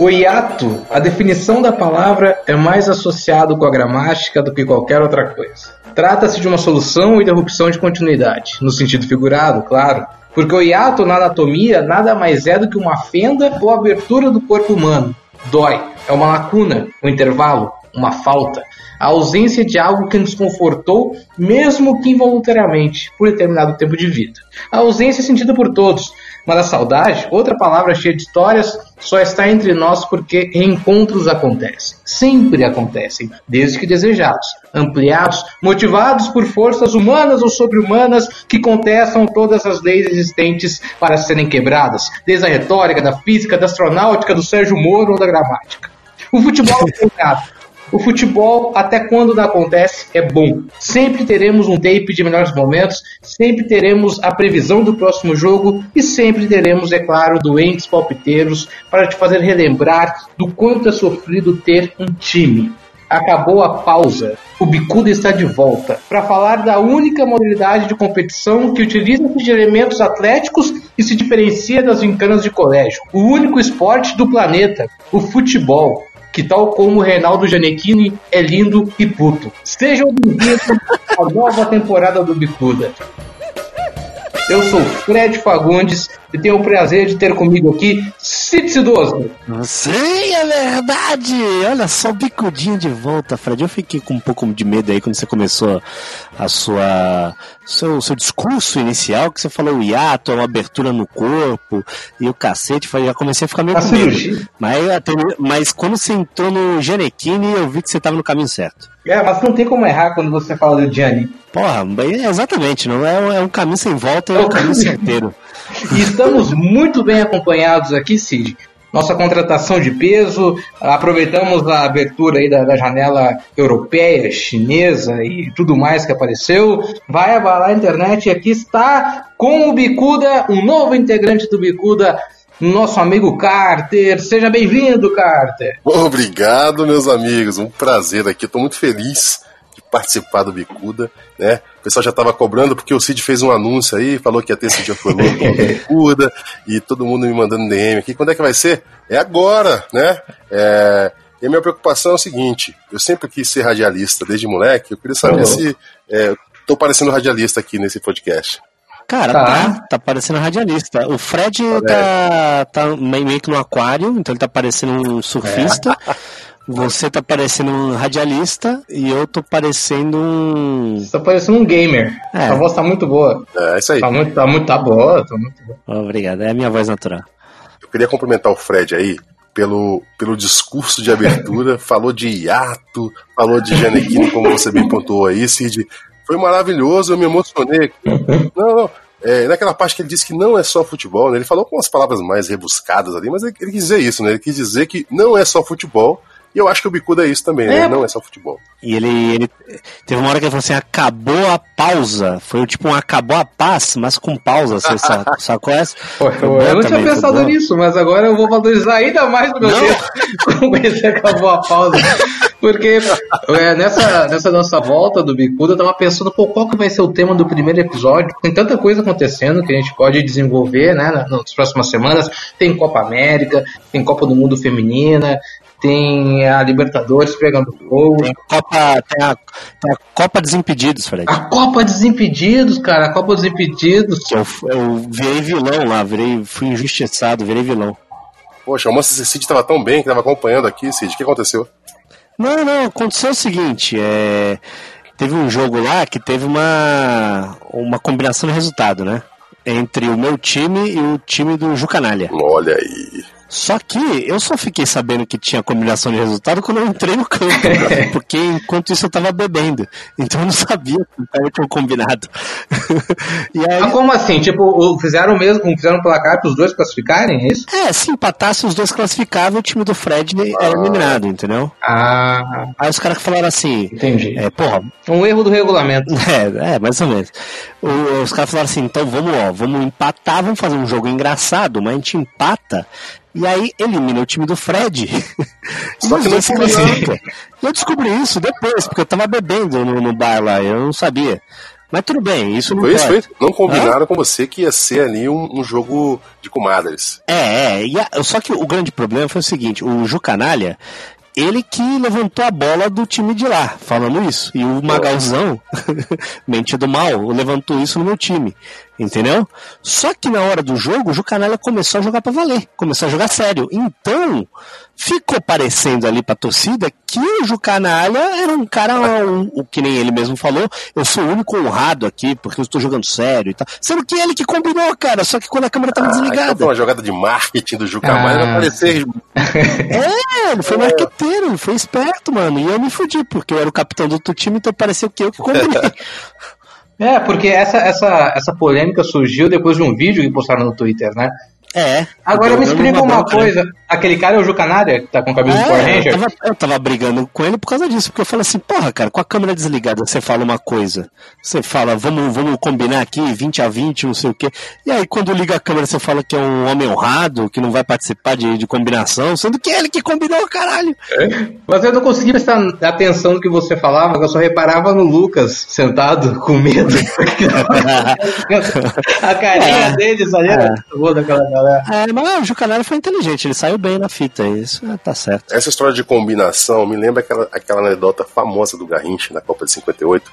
O hiato, a definição da palavra é mais associado com a gramática do que qualquer outra coisa. Trata-se de uma solução ou interrupção de continuidade, no sentido figurado, claro, porque o hiato na anatomia nada mais é do que uma fenda ou abertura do corpo humano. Dói, é uma lacuna, um intervalo, uma falta, a ausência de algo que nos confortou, mesmo que involuntariamente, por determinado tempo de vida. A ausência é sentida por todos, mas a saudade, outra palavra cheia de histórias, só está entre nós porque reencontros acontecem. Sempre acontecem, desde que desejados, ampliados, motivados por forças humanas ou sobre-humanas que contestam todas as leis existentes para serem quebradas, desde a retórica, da física, da astronáutica, do Sérgio Moro ou da gramática. O futebol é o futebol, até quando não acontece, é bom. Sempre teremos um tape de melhores momentos, sempre teremos a previsão do próximo jogo e sempre teremos, é claro, doentes palpiteiros para te fazer relembrar do quanto é sofrido ter um time. Acabou a pausa. O Bicuda está de volta para falar da única modalidade de competição que utiliza de elementos atléticos e se diferencia das vincanas de colégio. O único esporte do planeta, o futebol que tal como Reinaldo Gianecchini é lindo e puto. Sejam bem-vindos à nova temporada do Bicuda. Eu sou Fred Fagundes e tenho o prazer de ter comigo aqui Cid Cidoso. Sim, é verdade! Olha só, bicudinho de volta, Fred. Eu fiquei com um pouco de medo aí quando você começou a sua seu, seu discurso inicial, que você falou o hiato, é uma abertura no corpo e o cacete. Já comecei a ficar meio com medo. Mas, mas quando você entrou no Gianecchini, eu vi que você estava no caminho certo. É, mas não tem como errar quando você fala do Gianni. Porra, exatamente, não é, é um caminho sem volta, é um caminho certeiro. E estamos muito bem acompanhados aqui, Cid. Nossa contratação de peso, aproveitamos a abertura aí da, da janela europeia, chinesa e tudo mais que apareceu. Vai abalar a internet e aqui está com o Bicuda, um novo integrante do Bicuda, nosso amigo Carter. Seja bem-vindo, Carter. Obrigado, meus amigos. Um prazer aqui. Estou muito feliz participar do Bicuda, né? O pessoal já estava cobrando porque o Cid fez um anúncio aí, falou que ia ter esse dia foi louco Bicuda e todo mundo me mandando DM aqui. Quando é que vai ser? É agora, né? É... E a minha preocupação é o seguinte: eu sempre quis ser radialista desde moleque. Eu queria saber oh. se é, tô parecendo radialista aqui nesse podcast. Cara, tá. tá, tá parecendo radialista. O Fred tá, tá meio que no aquário, então ele tá parecendo um surfista. É. Você tá parecendo um radialista e eu tô parecendo um. Você tá parecendo um gamer. É. A voz tá muito boa. É, isso aí. Tá muito, tá muito tá boa, tá muito boa. Obrigado, é a minha voz natural. Eu queria cumprimentar o Fred aí pelo, pelo discurso de abertura, falou de hiato, falou de Janequine, como você bem pontuou aí, Cid. Foi maravilhoso, eu me emocionei. Não, não. É, naquela parte que ele disse que não é só futebol, né? ele falou com umas palavras mais rebuscadas ali, mas ele, ele quis dizer isso, né? Ele quis dizer que não é só futebol, e eu acho que o Bicuda é isso também, né? é. né? Não é só futebol. E ele, ele. Teve uma hora que ele falou assim: acabou a pausa. Foi tipo um acabou a paz, mas com pausa. Você sacou essa? Foi, foi eu não tinha pensado nisso, mas agora eu vou valorizar ainda mais o meu tempo com esse acabou a pausa. Porque é, nessa, nessa nossa volta do Bicuda, eu tava pensando, pô, qual que vai ser o tema do primeiro episódio? Tem tanta coisa acontecendo que a gente pode desenvolver, né, nas próximas semanas. Tem Copa América, tem Copa do Mundo Feminina, tem a Libertadores pegando fogo. Tem, Copa, tem, a, tem a Copa Desimpedidos, Fred. A Copa Desimpedidos, cara, a Copa Desimpedidos. Eu, eu virei vilão lá, virei, fui injustiçado, virei vilão. Poxa, o Manchester City tava tão bem que tava acompanhando aqui, Cid. O que aconteceu? Não, não, aconteceu o seguinte, é... teve um jogo lá que teve uma, uma combinação de resultado, né? Entre o meu time e o time do Jucanalha. Olha aí. Só que eu só fiquei sabendo que tinha combinação de resultado quando eu entrei no campo, porque enquanto isso eu tava bebendo. Então eu não sabia que tinha combinado. e aí... Mas como assim? Tipo, fizeram mesmo, fizeram um placar para os dois classificarem, é isso? É, se empatasse os dois classificavam, o time do Fred ah. era eliminado, entendeu? Ah. Aí os caras falaram assim. Entendi. É, porra. Um erro do regulamento. É, é mais ou menos. os caras falaram assim, então vamos, ó, vamos empatar, vamos fazer um jogo engraçado, mas a gente empata e aí elimina o time do Fred. Só que não se classifica. Eu descobri isso depois, porque eu tava bebendo no, no bar lá, eu não sabia. Mas tudo bem, isso não foi isso, foi. Não combinaram com você que ia ser ali um, um jogo de comadres. É, é. A, só que o grande problema foi o seguinte: o Ju Canalha, ele que levantou a bola do time de lá, falando isso. E o Magalzão, mente do mal, levantou isso no meu time. Entendeu? Só que na hora do jogo, o Jucanalha começou a jogar para valer, começou a jogar sério. Então, ficou parecendo ali pra torcida que o Jucanalha era um cara, um, o que nem ele mesmo falou, eu sou o único honrado aqui, porque eu estou jogando sério e tal. Sendo que ele que combinou, cara, só que quando a câmera tava ah, desligada. Então uma jogada de marketing do Jucanalha ah. vai parecer. é, ele foi marqueteiro, ele foi esperto, mano. E eu me fudi, porque eu era o capitão do outro time, então pareceu que eu que combinei. É, porque essa, essa, essa polêmica surgiu depois de um vídeo que postaram no Twitter, né? É. Agora me explica uma, coisa. Aquele cara é o Jucanária, que tá com o cabelo é, de Power Ranger? Eu tava, eu tava brigando com ele por causa disso, porque eu falei assim, porra, cara, com a câmera desligada você fala uma coisa. Você fala, vamos, vamos combinar aqui, 20 a 20, não sei o quê. E aí quando liga a câmera você fala que é um homem honrado, que não vai participar de, de combinação, sendo que é ele que combinou, caralho. É? Mas eu não conseguia prestar atenção no que você falava, eu só reparava no Lucas sentado com medo. a carinha é. dele saiu é. daquela galera. É, mas o Jucanelli foi inteligente, ele saiu bem na fita, isso é, tá certo. Essa história de combinação me lembra aquela, aquela anedota famosa do Garrincha na Copa de 58.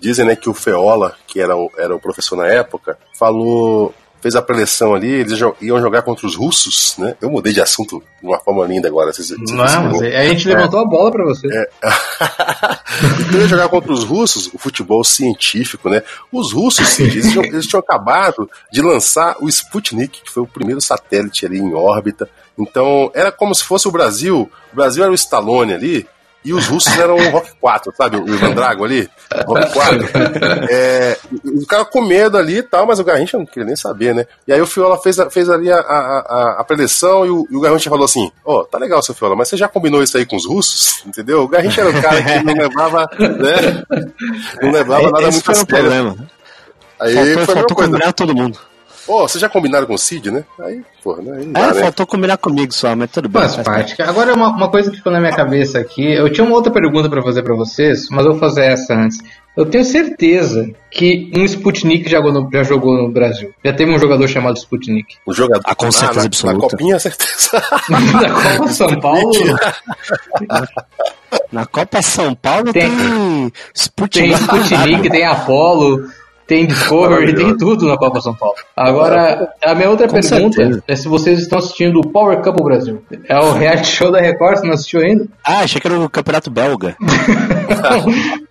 Dizem né, que o Feola, que era o, era o professor na época, falou fez a preleção ali, eles iam jogar contra os russos, né? Eu mudei de assunto de uma forma linda agora. Vocês, vocês Não, a gente levantou é. a bola para você. É. então jogar contra os russos, o futebol científico, né? Os russos, sim, eles, tinham, eles tinham acabado de lançar o Sputnik, que foi o primeiro satélite ali em órbita. Então era como se fosse o Brasil. O Brasil era o Stallone ali, e os russos eram o Rock 4, sabe? O Ivan Drago ali. Rock 4. É, o cara com medo ali e tal, mas o Garrincha não queria nem saber, né? E aí o Fiola fez, fez ali a, a, a preleção e o, e o Garrincha falou assim: Ó, oh, tá legal, seu Fiola, mas você já combinou isso aí com os russos? Entendeu? O Garrincha era o cara que não levava, né? Não levava é, nada muito a sério. Problema. Aí faltou, foi faltou combinar todo mundo. Pô, oh, vocês já combinaram com o Cid, né? Aí, porra, né? Aí dá, é, né? faltou combinar comigo só, mas tudo bem. Faz parte. Agora, uma, uma coisa que ficou na minha cabeça aqui, eu tinha uma outra pergunta para fazer para vocês, mas eu vou fazer essa antes. Eu tenho certeza que um Sputnik já jogou, no, já jogou no Brasil. Já teve um jogador chamado Sputnik. Um jogador? Ah, com certeza ah, na, absoluta. Na Copinha, certeza. na Copa São Paulo? na Copa São Paulo tem, tem Sputnik. Tem Sputnik, tem Apollo tem Discovery, tem tudo na Copa São Paulo. Agora, a minha outra Com pergunta certeza. é se vocês estão assistindo o Power Cup Brasil. É o reality show da Record, você não assistiu ainda? Ah, achei que era o Campeonato Belga.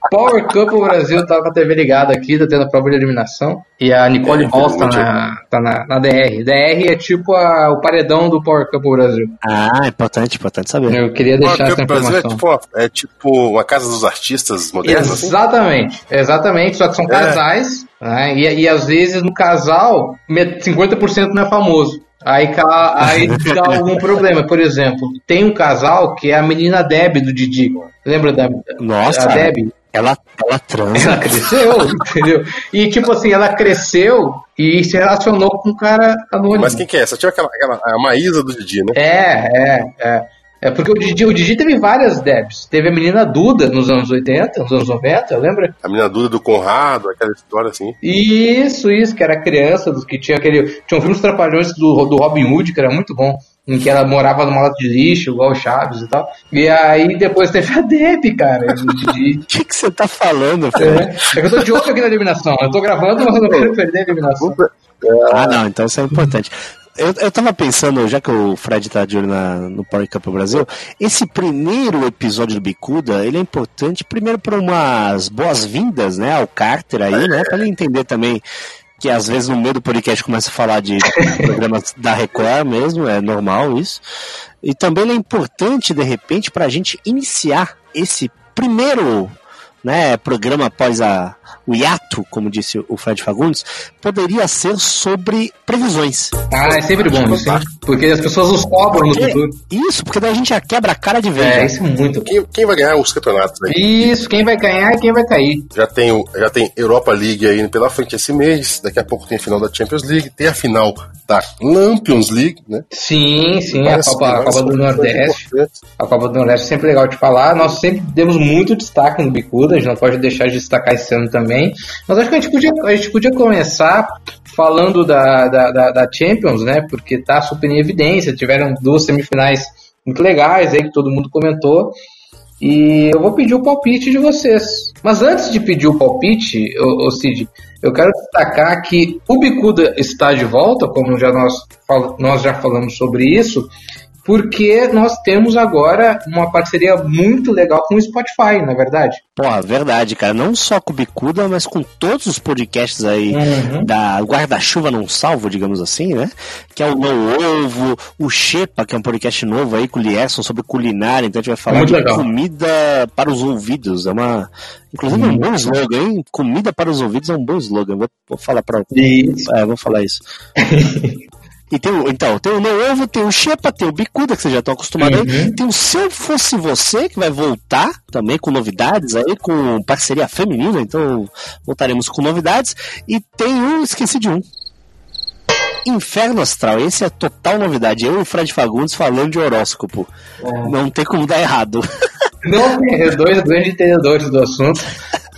Power Cup Brasil tá com a TV ligada aqui, tá tendo a prova de eliminação. E a Nicole é, Balls tá, na, tá na, na, DR. DR é tipo a, o paredão do Power Cup Brasil. Ah, importante, importante saber. Eu queria deixar essa informação. Brasil é tipo, é tipo uma casa dos artistas modernos. Assim? Exatamente, assim? exatamente. Só que são é. casais né? E, e às vezes no casal, 50% não é famoso. Aí, aí dá algum problema. Por exemplo, tem um casal que é a menina Deb do Didi. Lembra da Nossa, a Deb? Ela, ela transa. Ela cresceu, entendeu? E tipo assim, ela cresceu e se relacionou com um cara anônimo. Mas quem que é? Só tinha aquela, aquela a Maísa do Didi, né? É, é, é. É porque o Didi, o Didi teve várias Debs. Teve a menina Duda nos anos 80, nos anos 90, lembra? A menina Duda do Conrado, aquela história assim. Isso, isso, que era criança, dos que tinha aquele. Tinha um filme Os Trapalhões do, do Robin Hood, que era muito bom. Em que ela morava numa lata de lixo, igual o Chaves e tal. E aí depois teve a Deb, cara. O que, que você tá falando? É, é que eu tô de olho aqui na eliminação. Eu tô gravando, mas eu não quero perder a eliminação. Ah, não, então isso é importante. Eu, eu tava pensando, já que o Fred tá de olho na, no Power Cup Brasil, esse primeiro episódio do Bicuda, ele é importante primeiro para umas boas-vindas, né, ao Carter aí, né, para ele entender também que às vezes no meio do podcast começa a falar de programas da Record mesmo, é normal isso. E também ele é importante, de repente, para a gente iniciar esse primeiro né, programa após a, o hiato, como disse o Fred Fagundes, poderia ser sobre previsões. Ah, é sempre bom isso, hein? Porque as pessoas nos cobram no futuro. Isso, porque daí a gente já quebra a cara de vez. É, né? isso é muito. Quem, quem vai ganhar os campeonatos aí? Isso, quem vai ganhar e quem vai cair. Já tem, já tem Europa League aí pela frente esse mês, daqui a pouco tem a final da Champions League, tem a final da Lampions League, né? Sim, sim, a Copa, a Copa do Nordeste. A Copa do Nordeste é sempre legal de falar. Nós sempre demos muito destaque no Bicuda, a gente não pode deixar de destacar esse ano também. Mas acho que a gente podia, a gente podia começar falando da, da, da, da Champions, né? Porque tá super em evidência, tiveram duas semifinais muito legais aí que todo mundo comentou. E eu vou pedir o palpite de vocês. Mas antes de pedir o palpite, ô Cid, eu quero destacar que o Bicuda está de volta, como já nós, nós já falamos sobre isso, porque nós temos agora uma parceria muito legal com o Spotify, na é verdade. Pô, verdade, cara. Não só com o Bicuda, mas com todos os podcasts aí uhum. da Guarda-Chuva Não Salvo, digamos assim, né? Que é o No Ovo, o Xepa, que é um podcast novo aí com o Lierson sobre culinária. Então a gente vai falar muito de legal. comida para os ouvidos. É uma. Inclusive é um bom slogan, hein? Comida para os ouvidos é um bom slogan. Vou, vou falar para. Isso. É, vou falar isso. E tem o, então, tem o No Ovo, tem o Xepa, tem o Bicuda, que vocês já estão acostumados uhum. aí. Tem o Se Eu Fosse Você, que vai voltar também com novidades aí, com parceria feminina, então voltaremos com novidades. E tem um, esqueci de um. Inferno Astral, esse é total novidade. Eu e o Fred Fagundes falando de horóscopo. É. Não tem como dar errado. Não, é dois grandes entendedores do assunto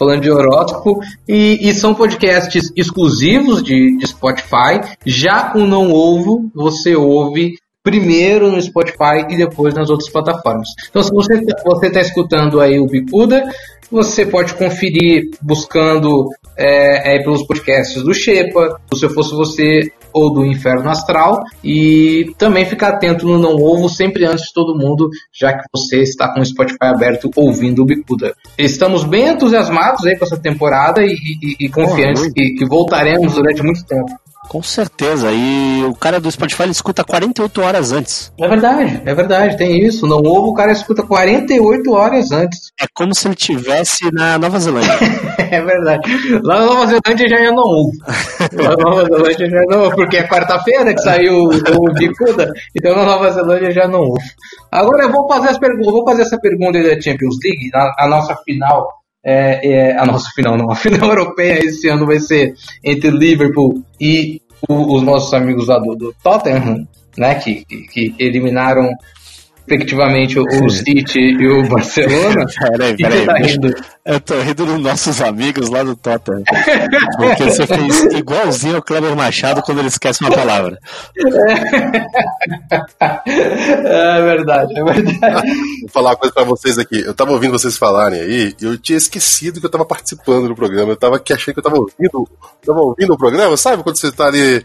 falando de horóscopo, e, e são podcasts exclusivos de, de Spotify. Já o Não Ovo, você ouve primeiro no Spotify e depois nas outras plataformas. Então, se você está escutando aí o Bicuda, você pode conferir buscando é, é, pelos podcasts do Shepa, se eu fosse você, ou do Inferno Astral, e também ficar atento no Não Ovo sempre antes de todo mundo, já que você está com o Spotify aberto ouvindo o Bicuda. Estamos bem entusiasmados aí com essa temporada e, e, e confiantes que, que voltaremos durante muito tempo. Com certeza. E o cara do Spotify ele escuta 48 horas antes. É verdade, é verdade, tem isso. Não ouve, o cara escuta 48 horas antes. É como se ele tivesse na Nova Zelândia. é verdade. Lá na Nova Zelândia já é não ouve. Lá na Nova Zelândia já não ouve, porque é quarta-feira que saiu o Bicuda, então na Nova Zelândia já não ouve. Agora eu vou fazer, as perguntas, vou fazer essa pergunta da Champions League, a, a nossa final é, é, a nossa final, não. A final europeia esse ano vai ser entre Liverpool e o, os nossos amigos lá do, do Tottenham, né? Que, que, que eliminaram respectivamente o City e o Barcelona. peraí, peraí. Tá rindo? Eu tô rindo dos nossos amigos lá do Tottenham. Porque você fez igualzinho o Kleber Machado quando ele esquece uma palavra. É verdade, é verdade. Vou falar uma coisa pra vocês aqui. Eu tava ouvindo vocês falarem aí e eu tinha esquecido que eu tava participando do programa. Eu tava aqui, achei que eu tava ouvindo, tava ouvindo o programa, sabe? Quando você tá ali.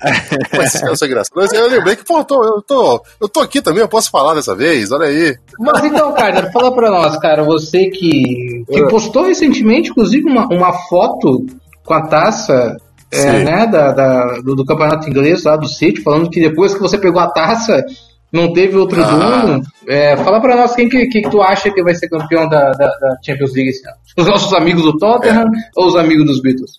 Mas é graça. Mas eu lembrei que, pô, eu tô, eu, tô, eu tô aqui também, eu posso falar dessa vez, olha aí. Mas então, cara, fala pra nós, cara, você que, que é. postou recentemente, inclusive, uma, uma foto com a taça é, né, da, da do, do, campeonato inglês lá do City, falando que depois que você pegou a taça, não teve outro ah. dono. É, fala para nós quem que, que, tu acha que vai ser campeão da, da, Champions League esse ano. Os nossos amigos do Tottenham é. ou os amigos dos Beatles?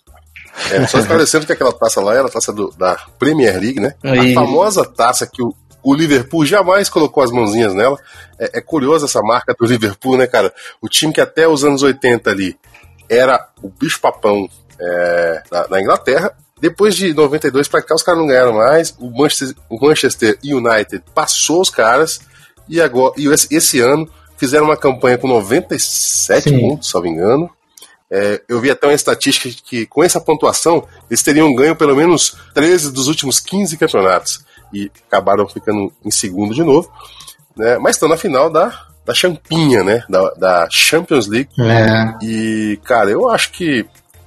É, só esclarecendo que aquela taça lá era a taça do, da Premier League, né? A famosa taça que o, o Liverpool jamais colocou as mãozinhas nela. É, é curioso essa marca do Liverpool, né, cara? O time que até os anos 80 ali era o bicho-papão é, na, na, Inglaterra. Depois de 92 para cá, os caras não ganharam mais. O Manchester, o Manchester United passou os caras. E agora e esse, esse ano fizeram uma campanha com 97 Sim. pontos, se não me engano. É, eu vi até uma estatística que com essa pontuação eles teriam ganho pelo menos 13 dos últimos 15 campeonatos e acabaram ficando em segundo de novo, né? Mas estão na final da, da champinha, né? Da, da Champions League. É. E, cara, eu acho que,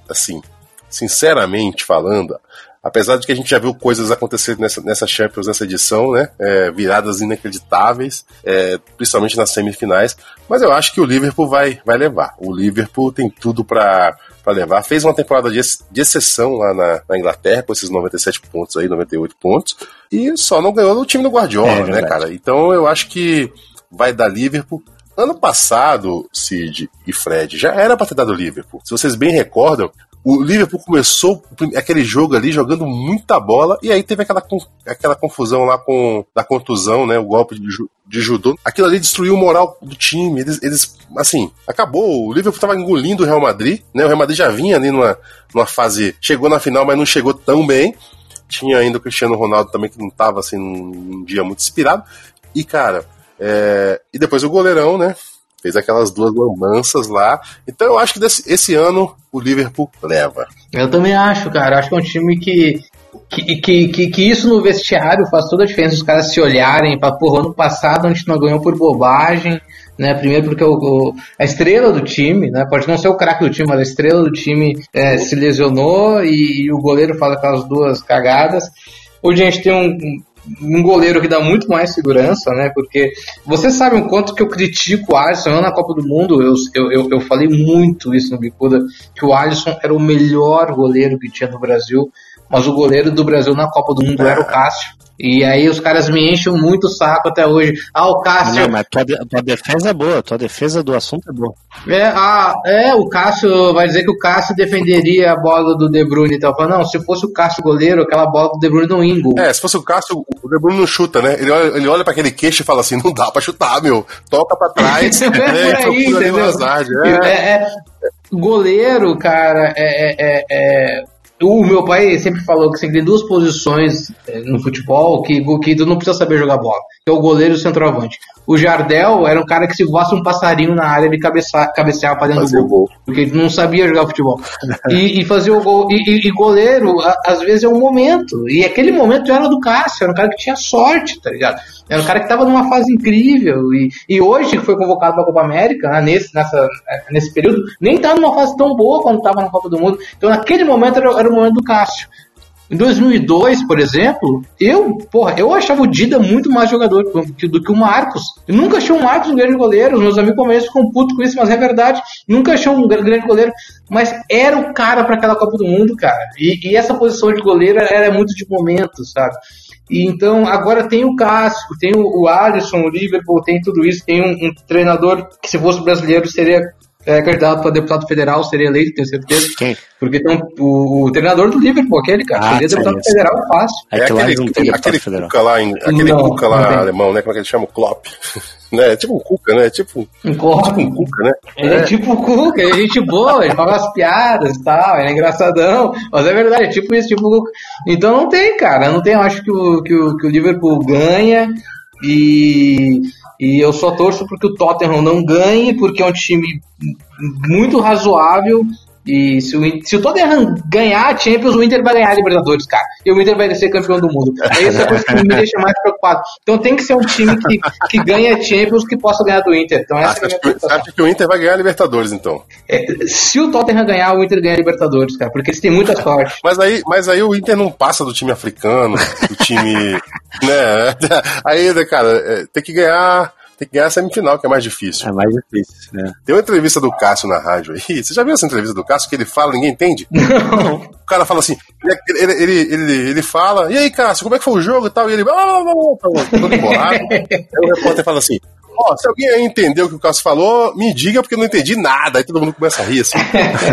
assim, sinceramente falando, apesar de que a gente já viu coisas acontecer nessa, nessa Champions, nessa edição, né? É, viradas inacreditáveis, é, principalmente nas semifinais. Mas eu acho que o Liverpool vai, vai levar. O Liverpool tem tudo para para levar. Fez uma temporada de, de exceção lá na, na, Inglaterra, com esses 97 pontos aí, 98 pontos, e só não ganhou no time do Guardiola, é, né, cara? Então eu acho que vai dar Liverpool. Ano passado, Sid e Fred, já era para ter dado Liverpool. Se vocês bem recordam, o Liverpool começou aquele jogo ali jogando muita bola e aí teve aquela, aquela confusão lá com da contusão, né? O golpe de, de judô. Aquilo ali destruiu o moral do time. Eles, eles assim, acabou. O Liverpool estava engolindo o Real Madrid, né? O Real Madrid já vinha ali numa, numa fase. Chegou na final, mas não chegou tão bem. Tinha ainda o Cristiano Ronaldo também, que não estava assim num, dia muito inspirado. E, cara, é... e depois o goleirão, né? Fez aquelas duas lambanças lá. Então eu acho que desse, esse ano o Liverpool leva. Eu também acho, cara. Acho que é um time que que, que, que, que, isso no vestiário faz toda a diferença, os caras se olharem para porra, ano passado a gente não ganhou por bobagem, né? Primeiro porque o, o, a estrela do time, né? Pode não ser o craque do time, mas a estrela do time é, se lesionou e, e, o goleiro faz aquelas duas cagadas. Hoje a gente tem um, um goleiro que dá muito mais segurança, né? Porque você sabe o quanto que eu critico o Alisson na Copa do Mundo. Eu, eu, eu, eu falei muito isso no Bicuda, que o Alisson era o melhor goleiro que tinha no Brasil mas o goleiro do Brasil na Copa do Mundo era o Cássio. E aí os caras me enchem muito o saco até hoje. Ah, o Cássio. Não, mas tua, tua defesa é boa, tua defesa do assunto é boa. É, ah, é, o Cássio vai dizer que o Cássio defenderia a bola do De Bruyne e tal. Não, se fosse o Cássio goleiro, aquela bola do De Bruyne não ia É, se fosse o Cássio, o De Bruyne não chuta, né? Ele olha, ele olha pra aquele queixo e fala assim: não dá pra chutar, meu. Toca pra trás. é, é, aí, entendeu? Azar, é. É, é, goleiro, cara, é, é, é o meu pai sempre falou que você tem duas posições eh, no futebol que, que tu não precisa saber jogar bola, que é o goleiro e o centroavante. O Jardel era um cara que se voasse um passarinho na área, ele cabeceava, cabeceava pra dentro Fazia do gol, gol, porque ele não sabia jogar futebol. e, e fazia o gol. E, e, goleiro, às vezes, é um momento. E aquele momento era do Cássio, era um cara que tinha sorte, tá ligado? Era um cara que estava numa fase incrível. E, e hoje, que foi convocado para a Copa América, né, nesse, nessa, nesse período, nem estava numa fase tão boa quando estava na Copa do Mundo. Então, naquele momento, era, era momento do Cássio. Em 2002, por exemplo, eu, porra, eu achava o Dida muito mais jogador do que, o Marcos. Eu nunca achei o Marcos um grande goleiro. Os meus amigos começam ficam putos com isso, mas é verdade. Nunca achei um grande goleiro. Mas era o cara para aquela Copa do Mundo, cara. E, e, essa posição de goleiro era muito de momento, sabe? E então agora tem o Cássio, tem o, o Alisson, o Liverpool, tem tudo isso, tem um, um treinador que se fosse brasileiro seria é, candidato para deputado federal, seria eleito, tenho certeza. Quem? Porque tem o, o, treinador do Liverpool, aquele cara, ah, seria deputado é federal fácil. É, é aquele, não tem aquele Cuca lá, em, aquele não, Cuca lá alemão, né? Como é que ele chama? Klopp. né? É tipo um Cuca, né? Tipo um, Klopp. tipo um Cuca, né? Ele é, é tipo um Cuca, ele é gente boa, ele fala as piadas e tal, ele é engraçadão, mas é verdade, é tipo isso, tipo Cuca. Então não tem, cara, não tem, eu acho que o, que o, que o Liverpool ganha e e eu só torço porque o Tottenham não ganhe, porque é um time muito razoável. E se o, se o Tottenham ganhar a Champions, o Inter vai ganhar a Libertadores, cara. E o Inter vai ser campeão do mundo. É essa coisa que me deixa mais preocupado. Então tem que ser um time que, que ganha a Champions que possa ganhar do Inter. Então essa é a Você acha que o Inter vai ganhar a Libertadores, então? É, se o Tottenham ganhar, o Inter ganha a Libertadores, cara, porque eles têm muita sorte. Mas aí, mas aí o Inter não passa do time africano, do time. né? Aí, cara, é, tem que ganhar tem que ganhar a semifinal, que é mais difícil. É mais difícil, né? Tem uma entrevista do Cássio na rádio aí. Você já viu essa entrevista do Cássio que ele fala ninguém entende? Não. O cara fala assim, ele, ele, ele, ele fala, e aí, Cássio, como é que foi o jogo e tal? E ele, ah, todo embolado. aí o repórter fala assim, Ó, se alguém aí entendeu o que o Cássio falou, me diga, porque eu não entendi nada. Aí todo mundo começa a rir assim.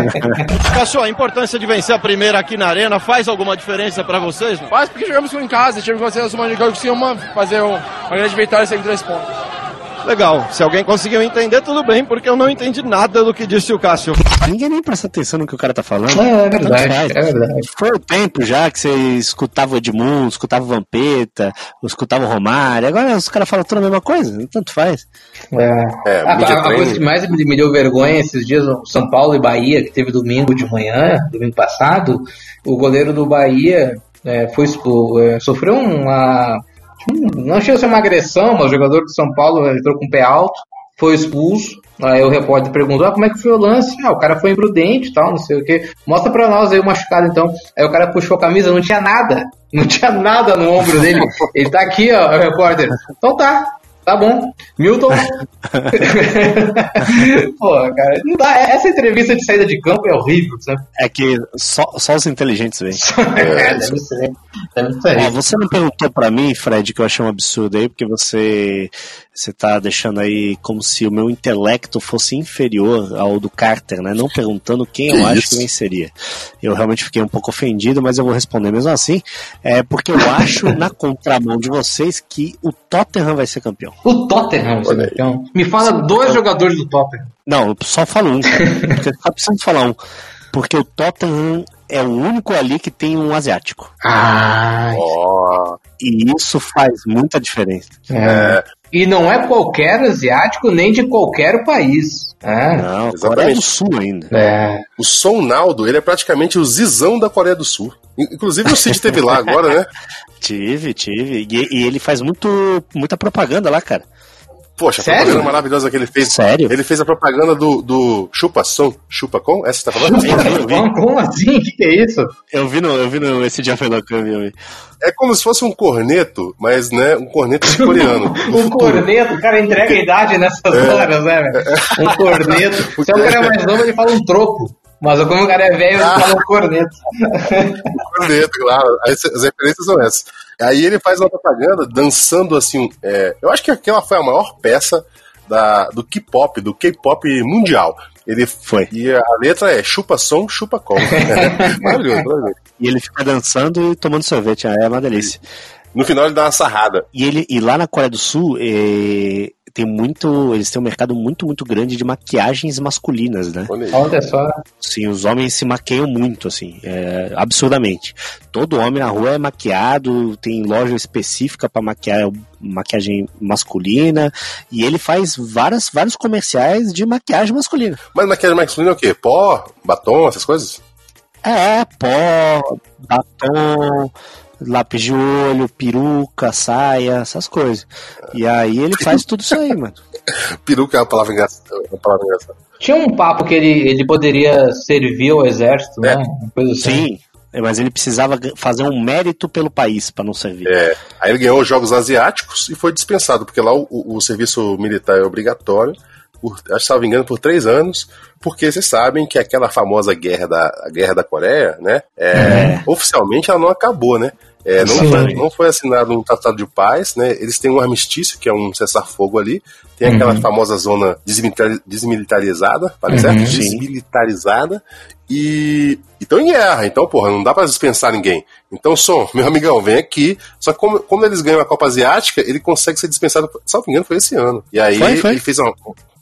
Cássio, a importância de vencer a primeira aqui na Arena faz alguma diferença pra vocês? Não? Faz porque jogamos em casa, tivemos que fazer uma uma, fazer uma grande vitória sem três pontos. Legal. Se alguém conseguiu entender, tudo bem, porque eu não entendi nada do que disse o Cássio. Ninguém nem presta atenção no que o cara tá falando. É, é verdade, é verdade. Foi o tempo já que você escutava o Edmundo, escutava o Vampeta, escutava o Romário. Agora os caras falam tudo a mesma coisa, tanto faz. É. é a, a, a coisa que mais me deu vergonha esses dias, São Paulo e Bahia, que teve domingo de manhã, domingo passado, o goleiro do Bahia é, foi, é, sofreu uma não chegou a ser uma agressão, mas o jogador de São Paulo entrou com o pé alto, foi expulso. Aí o repórter perguntou: ah, como é que foi o lance? Ah, o cara foi imprudente tal, não sei o que. Mostra pra nós aí o machucado então. Aí o cara puxou a camisa, não tinha nada. Não tinha nada no ombro dele. Ele tá aqui, ó, o repórter. Então tá, Tá bom. Milton. Pô, cara, não dá. Essa entrevista de saída de campo é horrível, sabe? É que só, só os inteligentes vêm. é, deve ser. Deve ser. Ó, você não perguntou pra mim, Fred, que eu achei um absurdo aí, porque você você tá deixando aí como se o meu intelecto fosse inferior ao do Carter, né? Não perguntando quem que eu isso? acho que venceria. Eu realmente fiquei um pouco ofendido, mas eu vou responder mesmo assim. É porque eu acho, na contramão de vocês, que o Tottenham vai ser campeão. O Tottenham vai ser campeão? Me fala Sim, dois então... jogadores do Tottenham. Não, só falo um. porque só preciso falar um. Porque o Tottenham é o único ali que tem um asiático. Ah, oh. E isso faz muita diferença. É. E não é qualquer asiático nem de qualquer país. É. Não, Exatamente. Coreia do Sul ainda. É. O Son Naldo, ele é praticamente o zizão da Coreia do Sul. In- Inclusive o Cid teve lá agora, né? Tive, tive. E, e ele faz muito, muita propaganda lá, cara. Poxa, a Sério? propaganda maravilhosa que ele fez. Sério? Ele fez a propaganda do, do Chupa Som, Chupa Com? Essa você tá falando? Vi. Como, assim? O que, que é isso? Eu vi no, eu vi no esse dia vi, eu vi. É como se fosse um corneto, mas né, um corneto coreano. do Um futuro. corneto, o cara entrega a idade nessas horas, né, velho? Um corneto. Se é o cara mais novo, ele fala um troco. Mas como o cara é velho, ele fala um corneto. corneto, claro. As, as referências são essas. Aí ele faz uma propaganda dançando assim. é, eu acho que aquela foi a maior peça da, do K-pop, do K-pop mundial. Ele Foi. E a letra é chupa som, chupa com. maravilhoso, maravilhoso. E ele fica dançando e tomando sorvete, é uma delícia. No final ele dá uma sarrada. E ele e lá na Coreia do Sul eh, tem muito, eles têm um mercado muito muito grande de maquiagens masculinas, né? Olha só. Sim, os homens se maquiam muito, assim, é, absurdamente. Todo homem na rua é maquiado, tem loja específica para maquiar maquiagem masculina e ele faz várias, vários comerciais de maquiagem masculina. Mas maquiagem masculina é o quê? Pó, batom, essas coisas? É, pó, batom, lápis de olho, peruca, saia, essas coisas. E aí ele faz tudo isso aí, mano. Peruca é uma palavra engraçada. Uma palavra engraçada. Tinha um papo que ele, ele poderia servir ao exército, né? Uma coisa assim. Sim, mas ele precisava fazer um mérito pelo país para não servir. É, aí ele ganhou os Jogos Asiáticos e foi dispensado, porque lá o, o- o serviço militar é obrigatório, por, acho que, me engano, por três anos, porque vocês sabem que aquela famosa guerra da, a guerra da Coreia, né, é, oficialmente ela não acabou, né? É, não, foi, não foi assinado um tratado de paz, né? Eles têm um armistício, que é um cessar-fogo ali. Tem aquela famosa zona desmilitar- desmilitarizada, parece certo? Uhum. Sim. Desmilitarizada. E estão em guerra, então, porra, não dá pra dispensar ninguém. Então, Som, meu amigão, vem aqui. Só que como, como eles ganham a Copa Asiática, ele consegue ser dispensado, se não me engano, foi esse ano. E aí Foi, foi. ele fez uma,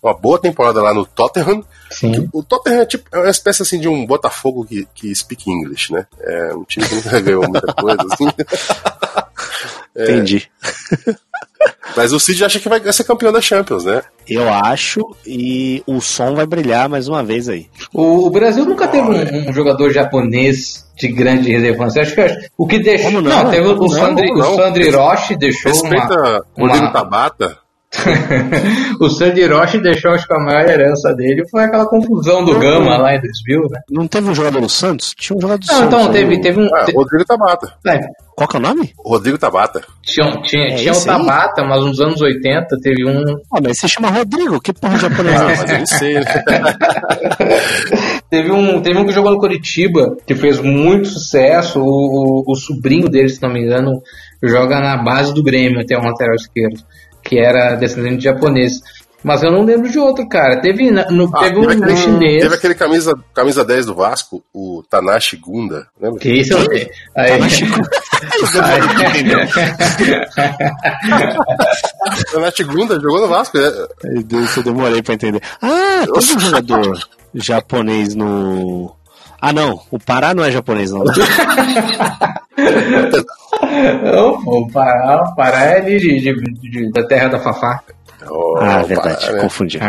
uma boa temporada lá no Tottenham. Sim. O Tottenham é, tipo, é uma espécie assim de um Botafogo que, que speak English, né? É um time que nunca ganhou muita coisa, assim. Entendi. Mas o Cid acha que vai ser campeão da Champions, né? Eu acho, e o som vai brilhar mais uma vez aí. O, o Brasil nunca teve um, um jogador japonês de grande relevância. Acho que o que deixou. Como não? teve o, Sandri, não? o Sandri Hiroshi deixou Respeita uma. Rodrigo uma- Tabata. o Sandri Hiroshi deixou, acho que a maior herança dele foi aquela confusão do Gama lá em 2000, né? Não teve um jogador do Santos? Tinha um jogador do Não, Santos. então o- teve, teve um. Ah, te- Rodrigo Tabata. é, Qual que é o nome? Rodrigo Tabata. tinha tinha, É tinha o esse aí? Tabata, mas nos anos 80 teve um. Ah, mas se chama Rodrigo, que porra de japonês Ah, é mas eu não sei? Teve um, teve um que jogou no Curitiba, que fez muito sucesso. O, o, o sobrinho dele, se não me engano, joga na base do Grêmio, até um lateral esquerdo, que era descendente de japonês. Mas eu não lembro de outro, cara. Teve, na- no, Ah, teve um aquele, chinês. teve aquele camisa, camisa 10 do Vasco, o Tanashi Gunda. Lembra? Que isso eu sei. Aí, Tanashi Gunda jogou no Vasco. né? Meu Deus, eu demorei pra entender. Ah, teve um jogador japonês no. Ah, não, o Pará não é japonês, não. Não, pô, o Pará, o Pará é ali de, de- de- da terra da Fafá. Oh, Ah, Pará, verdade, né? confundi.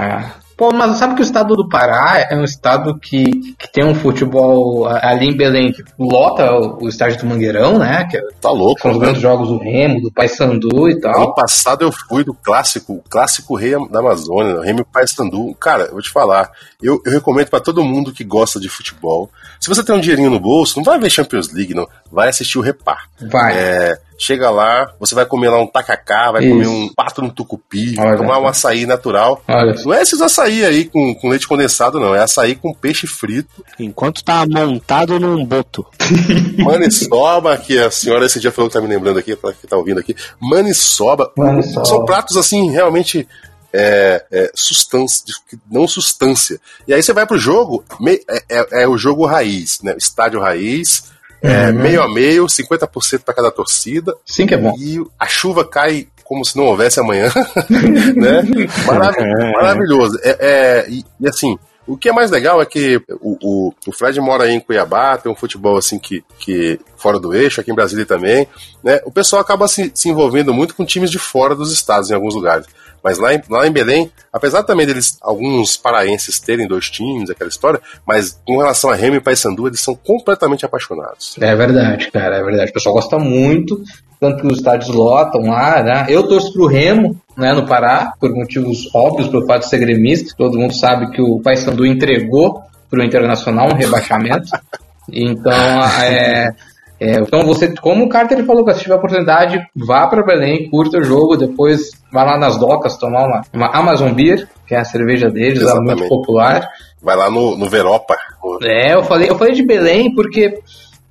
Pô, mas sabe que o estado do Pará é um estado que, que tem um futebol a- ali em Belém que lota o, o estádio do Mangueirão, né? Que é- Tá louco, são os né? grandes jogos do Remo, do Paysandu e Ano tal. passado eu fui do clássico, o clássico Rei da Amazônia, o Remy Paysandu. Cara, eu vou te falar, eu, eu recomendo pra todo mundo que gosta de futebol. Se você tem um dinheirinho no bolso, não vai ver Champions League, não. Vai assistir o Repar. Vai. É, chega lá, você vai comer lá um tacacá, vai Isso. comer um pato no tucupi, Olha tomar um açaí natural. Olha. Não é esses açaí aí com, com leite condensado, não. É açaí com peixe frito, Enquanto tá montado num boto. maniçoba, que a senhora esse dia falou que tá me lembrando aqui, que tá ouvindo aqui. Maniçoba. Maniçoba. São pratos assim, realmente. É, é, substância, não substância. E aí você vai pro jogo, me- é, é- é o jogo raiz, né? Estádio raiz, é, Uhum. meio a meio, 50% para cada torcida, Sim que é bom. e a chuva cai como se não houvesse amanhã, né? Marav- É. Maravilhoso. É, é, e, e assim, O que é mais legal é que o, o, o Fred mora aí em Cuiabá, tem um futebol assim que, que fora do eixo, aqui em Brasília também, né? O pessoal acaba se, se envolvendo muito com times de fora dos estados em alguns lugares. Mas lá em, lá em Belém, apesar também deles, alguns paraenses terem dois times, aquela história, mas com relação a Remo e Paysandu, eles são completamente apaixonados. É verdade, cara, é verdade. O pessoal gosta muito, tanto que os estádios lotam lá, né? Eu torço pro Remo, né, no Pará, por motivos óbvios, pelo fato de ser gremista. Todo mundo sabe que o Paysandu entregou pro Internacional um rebaixamento. então, é, é, então você, como o Carter falou, se tiver oportunidade, vá para Belém, curta o jogo, depois vá lá nas docas tomar uma, uma Amazon Beer, que é a cerveja deles, é muito popular. Vai lá no, no Veropa. É, eu falei, eu falei de Belém porque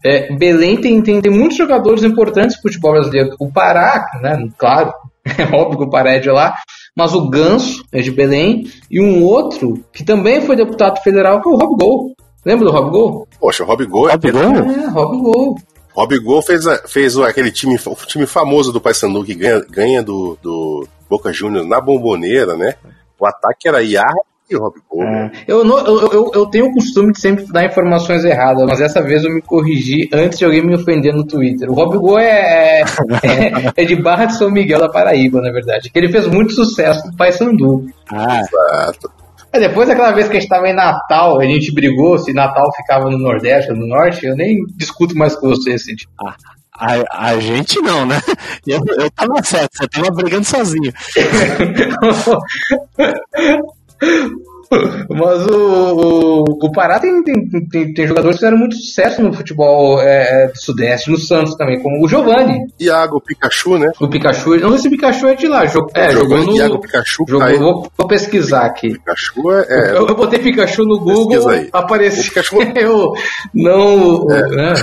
é, Belém tem, tem, tem muitos jogadores importantes pro futebol brasileiro. O Pará, né, claro, é óbvio que o Pará é de lá, mas o Ganso é de Belém, e um outro que também foi deputado federal, que é o Rob Gol. Lembra do Rob Gol? Poxa, o Rob Gol é. Rob Gol? É, Rob Gol. Rob Gol fez, fez aquele time, o time famoso do Paysandu que ganha, ganha do, do Boca Juniors na bomboneira, né? O ataque era Iar e Rob Gol. É. Eu, não, eu, eu, eu, tenho o costume de sempre dar informações erradas, mas dessa vez eu me corrigi antes de alguém me ofender no Twitter. O Rob Gol é, é, é, de Barra de São Miguel da Paraíba, na verdade. Que ele fez muito sucesso no Paysandu. Ah, exato. É, depois daquela vez que a gente estava em Natal, a gente brigou se Natal ficava no Nordeste ou no Norte, eu nem discuto mais com você. Ah, a, a, gente não, né? Eu, eu tava certo, você tava brigando sozinho. Mas o, o, o Pará tem, tem, tem, tem, jogadores que fizeram muito sucesso no futebol é, é do Sudeste, no Santos também, como o Giovanni. Iago Pikachu, né? O Pikachu, não sei se o Pikachu é de lá. Jog, é, jogou no. Iago Pikachu, jogou, tá vou, vou, pesquisar aqui. Pikachu é. é eu, eu, botei Pikachu no Google, apareceu. Pikachu... não. É. Né,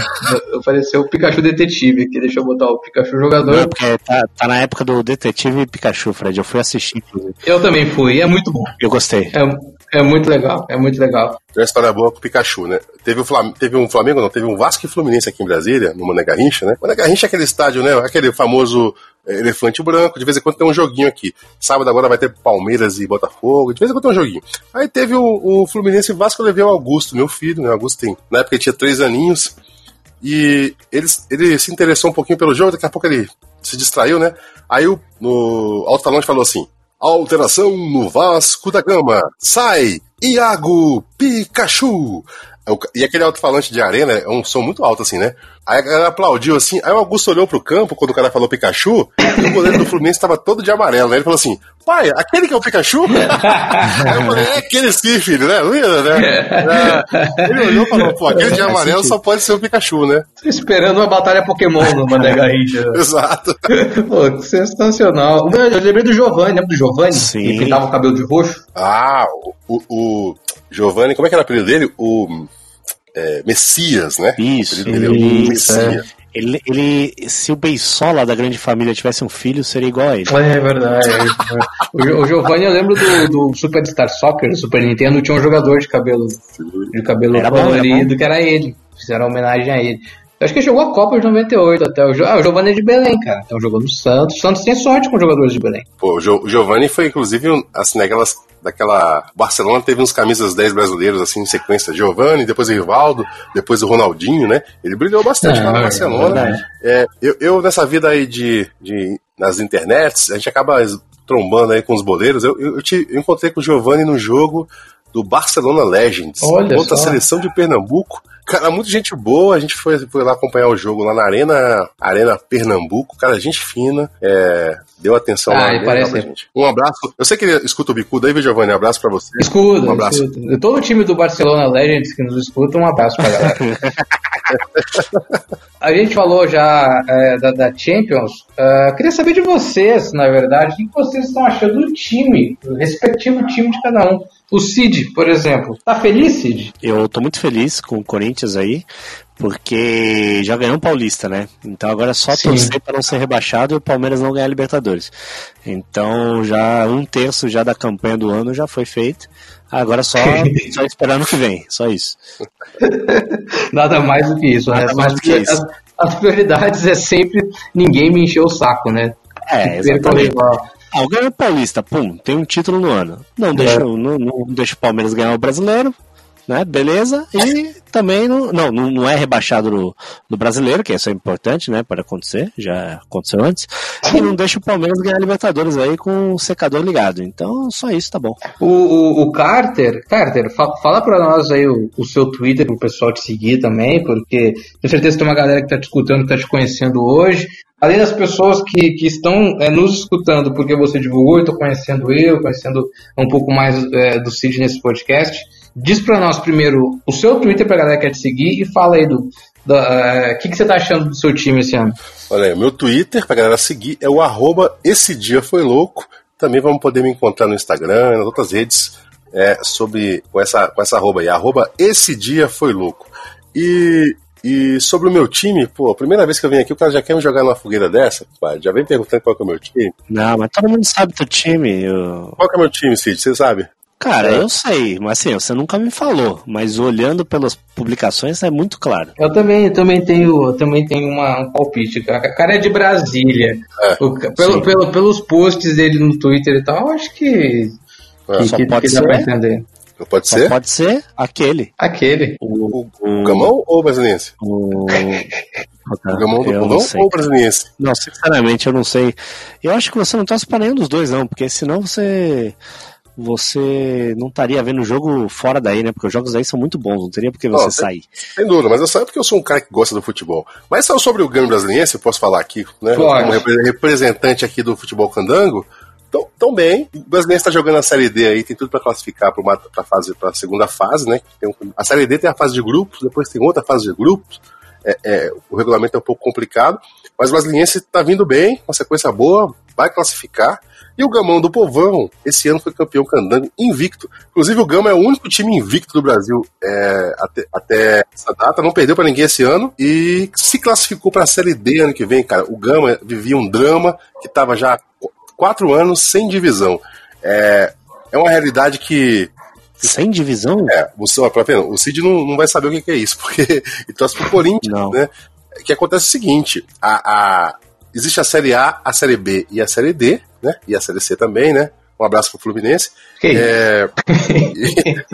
apareceu o Pikachu Detetive aqui, deixa eu botar o Pikachu jogador. Não, tá, tá, na época do Detetive Pikachu, Fred. Eu fui assistir, inclusive. Eu também fui, é muito bom. Eu gostei. É, é muito legal, é muito legal. Tem uma história boa com o Pikachu, né? Teve, o Flam... teve um Flamengo, não, teve um Vasco e Fluminense aqui em Brasília, no Mané Garrincha, né? Mané Garrincha é aquele estádio, né? Aquele famoso é, elefante branco, de vez em quando tem um joguinho aqui. Sábado agora vai ter Palmeiras e Botafogo, de vez em quando tem um joguinho. Aí teve o, o Fluminense e Vasco, eu levei o Augusto, meu filho, né? O Augusto tem, na época ele tinha três aninhos, e ele, ele se interessou um pouquinho pelo jogo, daqui a pouco ele se distraiu, né? Aí o no alto-falante falou assim, Alteração no Vasco da Gama. Sai, Iago Pikachu. E aquele alto-falante de arena é um som muito alto, assim, né? Aí a galera aplaudiu assim. Aí o Augusto olhou pro campo quando o cara falou Pikachu, e o goleiro do Fluminense tava todo de amarelo. Aí ele falou assim: pai, aquele que é o Pikachu? aí eu falei: é aquele sim, filho, né? né? É. Ele olhou e falou: pô, aquele de amarelo só pode ser o Pikachu, né? Tô esperando uma batalha Pokémon no Mané Garrincha. Exato. pô, sensacional. Eu lembrei do Giovanni, lembra do Giovanni? Sim. Que pintava o cabelo de roxo. Ah, o, o Giovanni, como é que era o apelido dele? O é, Messias, né? Isso, ele, ele, é Messias. É. Ele, ele, se o Beisola da grande família tivesse um filho, seria igual a ele. É verdade. o, o Giovanni, eu lembro do, do Superstar Soccer, do Super Nintendo, tinha um jogador de cabelo, de cabelo era colorido, bom, que era ele. Fizeram homenagem a ele. Eu acho que ele jogou a Copa de 98 até. O, ah, o Giovanni é de Belém, cara. Então jogou no Santos. O Santos tem sorte com jogadores de Belém. Pô, o Giovanni foi, inclusive, assim, naquelas daquela. Barcelona teve uns camisas 10 brasileiros assim em sequência. Giovanni, depois o Rivaldo, depois o Ronaldinho, né? Ele brilhou bastante lá no é, Barcelona. É, eu, eu, nessa vida aí de, de. nas internets, a gente acaba trombando aí com os boleiros. Eu, eu, te, eu encontrei com o Giovanni no jogo do Barcelona Legends, Olha outra só. seleção de Pernambuco. Cara, muita gente boa. A gente foi, foi lá acompanhar o jogo lá na Arena, Arena Pernambuco. Cara, gente fina. É, deu atenção ah, lá. Parece... gente. Um abraço. Eu sei que ele escuta o Bicudo aí, Giovanni. Um abraço pra você. Escuta, um abraço. Escuta. Todo o time do Barcelona Legends que nos escuta, um abraço pra galera. a gente falou já é, da, da, Champions. Uh, queria saber de vocês, na verdade, o que vocês estão achando do time, do respectivo time de cada um. O Cid, por exemplo. Tá feliz, Cid? Eu tô muito feliz com o Corinthians aí, porque já ganhou um Paulista, né? Então agora é só Sim. torcer para não ser rebaixado e o Palmeiras não ganhar a Libertadores. Então já um terço já da campanha do ano já foi feito. Agora só, só esperar no que vem, só isso. Nada mais do que isso, né? Nada mais do que isso. As, as prioridades é sempre ninguém me encher o saco, né? É, exatamente o Grêmio Paulista, pum, tem um título no ano. Não deixa, não, não deixa o Palmeiras ganhar o brasileiro, né? Beleza. E também não, não, não é rebaixado no, no brasileiro, que isso é importante, né? Para acontecer, já aconteceu antes. E não deixa o Palmeiras ganhar Libertadores aí com o secador ligado. Então, só isso tá bom. O, o, o Carter, Carter, fa fala pra nós aí o, o seu Twitter pro pessoal te seguir também, porque tenho certeza que tem uma galera que tá te escutando, que tá te conhecendo hoje. Além das pessoas que, que estão é, nos escutando porque você divulgou, tô conhecendo eu, conhecendo um pouco mais é, do Cid nesse podcast. Diz para nós primeiro o seu Twitter pra galera que quer te seguir e fala aí do. O uh, que, que você tá achando do seu time esse ano? Olha aí, o meu Twitter pra galera seguir é o arroba esse dia foi louco. Também vamos poder me encontrar no Instagram e nas outras redes é, sobre, com, essa, com essa arroba aí, arroba esse dia foi louco. E, e sobre o meu time, pô, a primeira vez que eu venho aqui, o cara já quer me jogar numa fogueira dessa, pá, já vem perguntando qual que é o meu time. Não, mas todo mundo sabe teu time. Eu... Qual que é o meu time, Cid? Você sabe? Cara, é. eu sei, mas assim, você nunca me falou, mas olhando pelas publicações é muito claro. Eu também, eu também tenho, eu também tenho uma, um palpite. O cara é de Brasília. É, o, pelo, pelo, pelos posts dele no Twitter e tal, eu acho que, é. que, Só que, pode que dá ser. pra entender. Pode ser? Só pode ser aquele. Aquele. O, o, o Gamão ou o Brasiliense? O, o Gamão do Pulão ou o Brasiliense? Não, sinceramente, eu não sei. Eu acho que você não torce pra nenhum dos dois, não, porque senão você você não estaria vendo o jogo fora daí, né? Porque os jogos daí são muito bons, não teria porque você não, sair. Sem dúvida, mas eu saio porque eu sou um cara que gosta do futebol. Mas sobre o Grêmio Brasiliense, eu posso falar aqui, né? Pode. Como representante aqui do futebol candango, tão, tão bem. O Brasiliense está jogando a Série D aí, tem tudo para classificar para a fase, a segunda fase, né? Um, a Série D tem a fase de grupos, depois tem outra fase de grupos. É, é, o regulamento é um pouco complicado, mas o Brasiliense está vindo bem, uma sequência boa, vai classificar. E o Gamão do Povão, esse ano foi campeão candango invicto. Inclusive, o Gama é o único time invicto do Brasil é, até, até, essa data, não perdeu para ninguém esse ano e se classificou para a Série D ano que vem, cara. O Gama vivia um drama que estava já quatro anos sem divisão. É, é uma realidade que. Sem divisão? É, você, ó, vendo, o Cid não, não vai saber o que, é isso, porque ele torce pro Corinthians, não. né? Que acontece o seguinte: a, a, existe a Série A, a Série B e a Série D, né? E a Série C também, né? Um abraço pro Fluminense. Que é...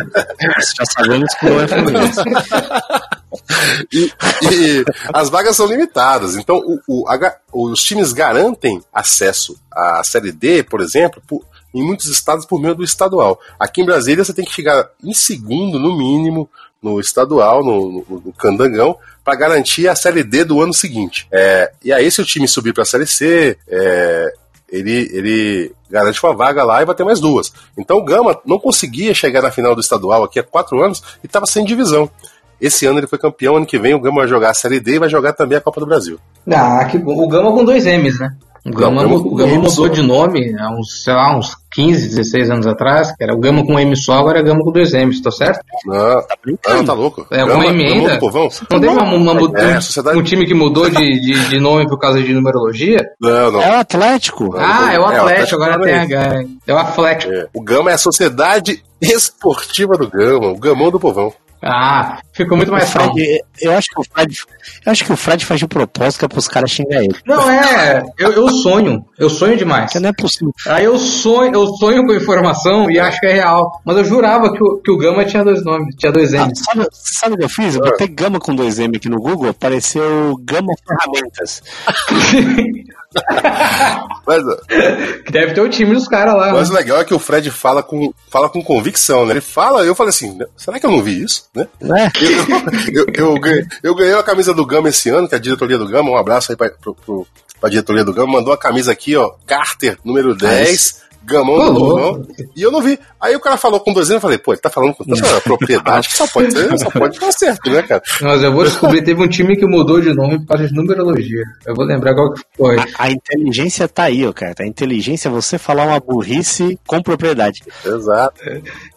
Já sabemos que não é Fluminense. e, e, as vagas são limitadas. Então, o, o, a, os times garantem acesso à Série D, por exemplo, por, em muitos estados por meio do estadual. Aqui em Brasília, você tem que chegar em segundo, no mínimo, no estadual, no, no, no Candangão, para garantir a Série D do ano seguinte. É, e aí, se o time subir para a Série C, é, ele, ele garante uma vaga lá e vai ter mais duas. Então o Gama não conseguia chegar na final do estadual aqui há quatro anos e estava sem divisão. Esse ano ele foi campeão, ano que vem o Gama vai jogar a Série D e vai jogar também a Copa do Brasil. Ah, que bom. O Gama com dois M's, né? O Gama, Gama, o Gama mudou de nome há uns, sei lá, uns 15, 16 anos atrás, que era o Gama com M só, agora é Gama com dois M's, tá certo? Não, tá brincando. Não, tá louco. É, Gama, com M ainda. Povão. Não teve uma, uma, uma é, sociedade... um time que mudou de, de, de, nome por causa de numerologia? Não, não. É o Atlético. Ah, é o Atlético, é, o Atlético agora tem H. É o Atlético. É. O Gama é a Sociedade Esportiva do Gama, o Gamão do Povão. Ah, ficou muito mais Fred, Eu acho que o Fred, eu acho que o Fred faz de propósito que é pros caras xingar ele. Não, é, eu, eu sonho, eu sonho demais. não é possível. Aí eu sonho, eu sonho com informação e acho que é real. Mas eu jurava que o, que o Gama tinha dois nomes, tinha dois M. Ah, sabe, sabe o que eu fiz? Eu botei Gama com dois M aqui no Google, apareceu Gama Ferramentas. mas, que deve ter o time dos caras lá. Mas né? o legal é que o Fred fala com, fala com convicção, né? Ele fala, eu falei assim, será que eu não vi isso? Né? É. Eu, eu, eu, ganhei, eu, ganhei, a camisa do Gama esse ano, que é a diretoria do Gama, um abraço aí pra, pro, pro, pra diretoria do Gama, mandou a camisa aqui, ó, Carter, número 10. Gamão do. E eu não vi. Aí o cara falou com dois anos, eu falei, pô, ele tá falando com tanta propriedade que só pode ser, só pode estar certo, né, cara? Mas eu vou descobrir, teve um time que mudou de nome por causa de numerologia. Eu vou lembrar qual que foi. A, a inteligência tá aí, ó, cara. A inteligência é você falar uma burrice com propriedade. Exato.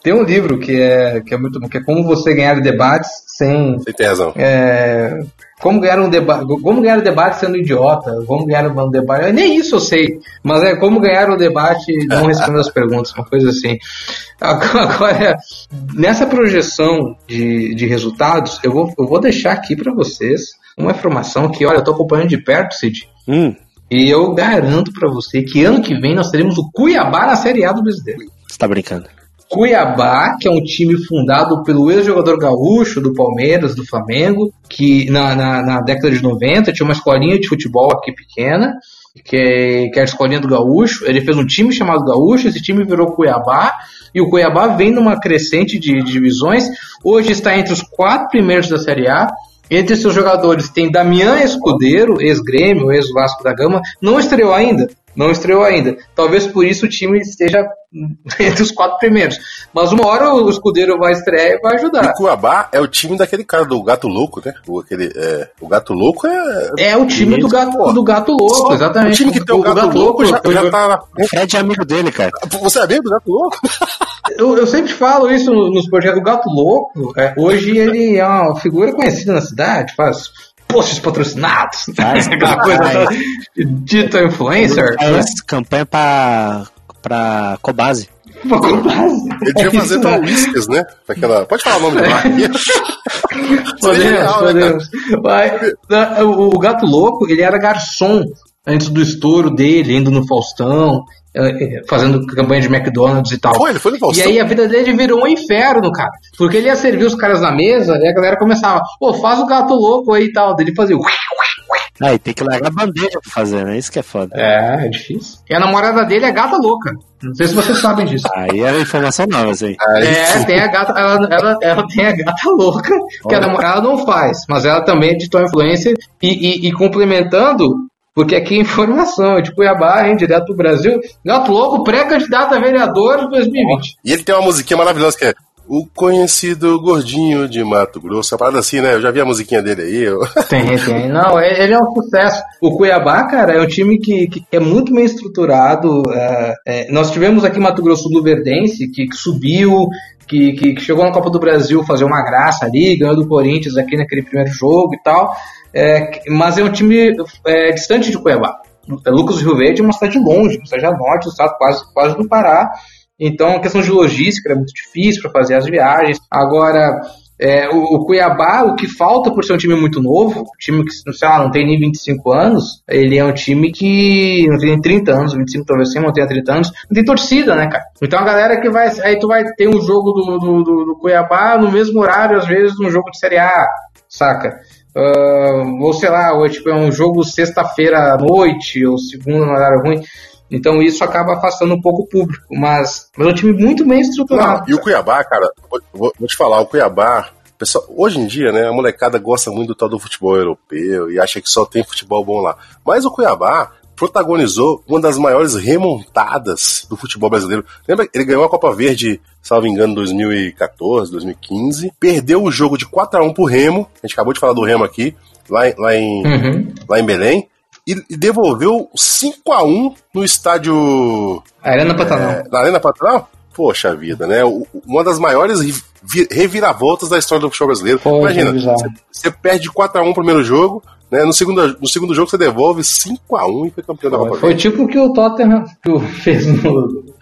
Tem um livro que é, que é muito bom, que é como você ganhar debates sem. Sem ter razão. É, como ganhar um debate, como ganhar um debate sendo idiota, como ganhar um debate, nem isso eu sei, mas é como ganhar um debate não respondendo as perguntas, uma coisa assim. Agora, nessa projeção de, de resultados, eu vou, eu vou deixar aqui para vocês uma informação que, olha, eu tô acompanhando de perto, Cid. Hum. E eu garanto pra você que ano que vem nós teremos o Cuiabá na Série A do Brasileiro. Você tá brincando. Cuiabá, que é um time fundado pelo ex-jogador gaúcho do Palmeiras, do Flamengo, que na, na, na, década de 90 tinha uma escolinha de futebol aqui pequena, que é, que é a escolinha do gaúcho. Ele fez um time chamado Gaúcho, esse time virou Cuiabá, e o Cuiabá vem numa crescente de, de divisões. Hoje está entre os quatro primeiros da Série A. Entre seus jogadores tem Damian Escudeiro, ex-Grêmio, ex-Vasco da Gama, não estreou ainda, não estreou ainda. Talvez por isso o time esteja entre os quatro primeiros. Mas uma hora o escudeiro vai estrear e vai ajudar. O Cuiabá é o time daquele cara do Gato Louco, né? O, aquele, é, o Gato Louco é. É o time do gato, do gato Louco, exatamente. O time que tem o, o Gato, gato Louco, já, já tá. O Fred é amigo dele, cara. Você é amigo do Gato Louco? eu, eu, sempre falo isso nos projetos. O Gato Louco, é, hoje ele é uma figura conhecida na cidade, faz posts patrocinados, faz, aquela coisa dita influencer. Faz né? campanha pra, pra Cobase. Pra Cobase. Ele devia é fazer pra Whiskers, né? Aquela... Pode falar o nome podemos, legal, podemos. Né, o, o Gato Louco, ele era garçom antes do estouro dele, indo no Faustão. É, é, fazendo campanha de McDonald's e tal. Foi, ele foi no Faustão. E aí a vida dele virou um inferno, cara. Porque ele ia servir os caras na mesa e a galera começava, pô, faz o gato louco aí e tal. Ele fazia. Aí tem que largar a bandeja pra fazer, né? Isso que é foda. É, é difícil. E a namorada dele é gata louca. Não sei se vocês sabem disso. Aí é informação nova, assim. É, tem a gata, ela, ela, ela tem a gata louca, que Olha. a namorada não faz, mas ela também é digital influencer e, e, e complementando, porque aqui é informação, de Cuiabá, hein, direto do Brasil. Gato Louco, pré-candidato a vereador de 2020. E ele tem uma musiquinha maravilhosa que é o conhecido gordinho de Mato Grosso. É uma parada assim, né? Eu já vi a musiquinha dele aí. Eu... Tem, tem. Não, é, ele é um sucesso. O Cuiabá, cara, é um time que, que é muito bem estruturado. É, é, nós tivemos aqui Mato Grosso do Verdense, que, que subiu, que, que, que, chegou na Copa do Brasil fazer uma graça ali, ganhou do Corinthians aqui naquele primeiro jogo e tal. É, mas é um time é, distante de Cuiabá. Lucas Rio Verde é uma cidade longe, uma cidade norte do estado, quase, quase do Pará. Então, a questão de logística é muito difícil para fazer as viagens. Agora, é, o, o, Cuiabá, o que falta por ser um time muito novo, um time que, sei lá, não tem nem 25 anos, ele é um time que não tem nem 30 anos, 25 talvez sim, não tenha 30 anos, não tem torcida, né, cara? Então a galera que vai. Aí tu vai ter um jogo do, do, do, do Cuiabá no mesmo horário, às vezes, um jogo de Série A, saca? Uh, ou sei lá, ou tipo, é um jogo sexta-feira à noite, ou segunda no horário ruim. Então isso acaba afastando um pouco o público. Mas, mas é um time muito bem estruturado. Não, e o Cuiabá, cara, vou, vou te falar, o Cuiabá, pessoal, hoje em dia, né, a molecada gosta muito do tal do futebol europeu e acha que só tem futebol bom lá. Mas o Cuiabá protagonizou uma das maiores remontadas do futebol brasileiro. Lembra? Ele ganhou a Copa Verde, salvo engano, em 2014, 2015. Perdeu o jogo de 4 a 1 pro Remo. A gente acabou de falar do Remo aqui, lá, lá, em, uhum. lá em Belém. E, e, devolveu 5 a 1 no estádio. Arena Pantanal. É, na Arena Pantanal? Poxa vida, né? Uma das maiores reviravoltas da história do futebol brasileiro. Pô, Imagina, você, você perde 4x1 no primeiro jogo, né? No, segundo, no segundo jogo você devolve 5x1 e foi campeão foi, da Copa Foi tipo o que o Tottenham fez no,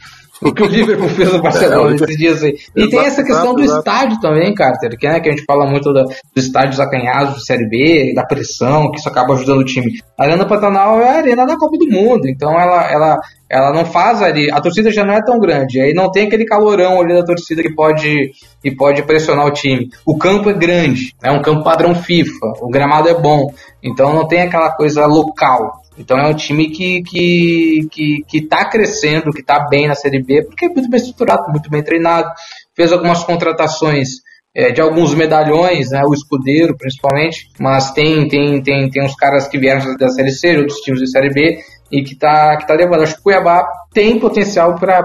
o que o Liverpool fez no Barcelona é, esses dias aí. E tem essa questão do estádio também, Carter, que, né, que a gente fala muito da, dos estádios acanhados de Série B, da pressão, que isso acaba ajudando o time. A Arena Pantanal é a arena da Copa do Mundo, então ela, ela, ela não faz ali. A torcida já não é tão grande, aí não tem aquele calorão ali da torcida que pode, que pode pressionar o time. O campo é grande, é um campo padrão FIFA, o gramado é bom, então não tem aquela coisa local. Então é um time que, que, que, que tá crescendo, que tá bem na Série B, porque é muito bem estruturado, muito bem treinado. Fez algumas contratações é, de alguns medalhões, né, o escudeiro principalmente, mas tem, tem, tem, tem uns caras que vieram da Série C, outros times da Série B, e que tá, que tá levando. Acho que o Cuiabá tem potencial para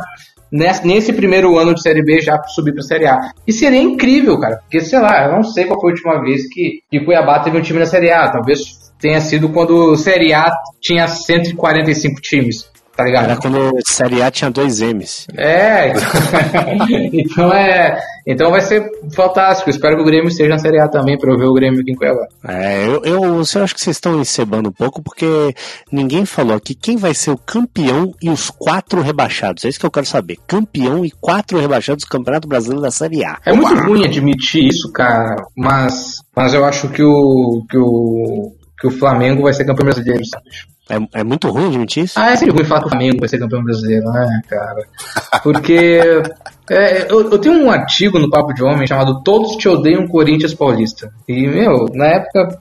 nesse, nesse primeiro ano de Série B já subir para Série A. E seria incrível, cara, porque sei lá, eu não sei qual foi a última vez que, que Cuiabá teve um time na Série A, talvez tenha sido quando o Série A tinha 145 times, tá ligado? Era quando o Série A tinha dois M's. É, então é. Então vai ser fantástico. Espero que o Grêmio esteja na Série A também para eu ver o Grêmio aqui em Cuiabá. É, eu, eu, eu acho que vocês estão encebando um pouco porque ninguém falou aqui quem vai ser o campeão e os quatro rebaixados. É isso que eu quero saber. Campeão e quatro rebaixados do Campeonato Brasileiro da Série A. É muito ruim admitir isso, cara, mas, mas eu acho que o, que o que o Flamengo vai ser campeão brasileiro, sabe? É, é muito ruim admitir isso? Ah, é sempre ruim falar que o Flamengo vai ser campeão brasileiro, né, cara? Porque é, eu, eu, tenho um artigo no Papo de Homem chamado Todos Te Odeiam Corinthians Paulista. E, meu, na época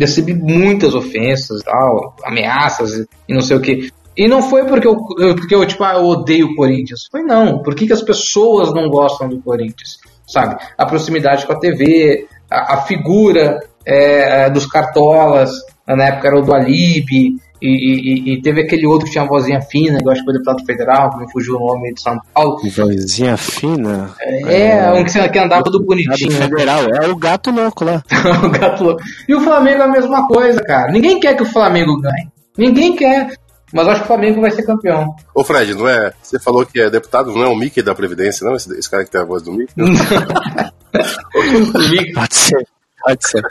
recebi muitas ofensas tal, ameaças e não sei o que. E não foi porque eu, porque eu tipo, ah, eu odeio o Corinthians. Foi não. Por que, que as pessoas não gostam do Corinthians? Sabe? A proximidade com a TV, a, a figura é, dos cartolas, na época era o do Alibi, e, e, e, teve aquele outro que tinha uma vozinha fina, que eu acho que foi deputado federal, que me fugiu o nome de São Paulo. Vozinha fina? É, é um que, que andava tudo bonitinho. Federal, é o gato louco lá. o gato louco. E o Flamengo é a mesma coisa, cara. Ninguém quer que o Flamengo ganhe. Ninguém quer. Mas acho que o Flamengo vai ser campeão. Ô Fred, não é. Você falou que é deputado, não é o Mickey da Previdência, não? Esse, esse cara que tem a voz do Mickey? pode ser, pode ser.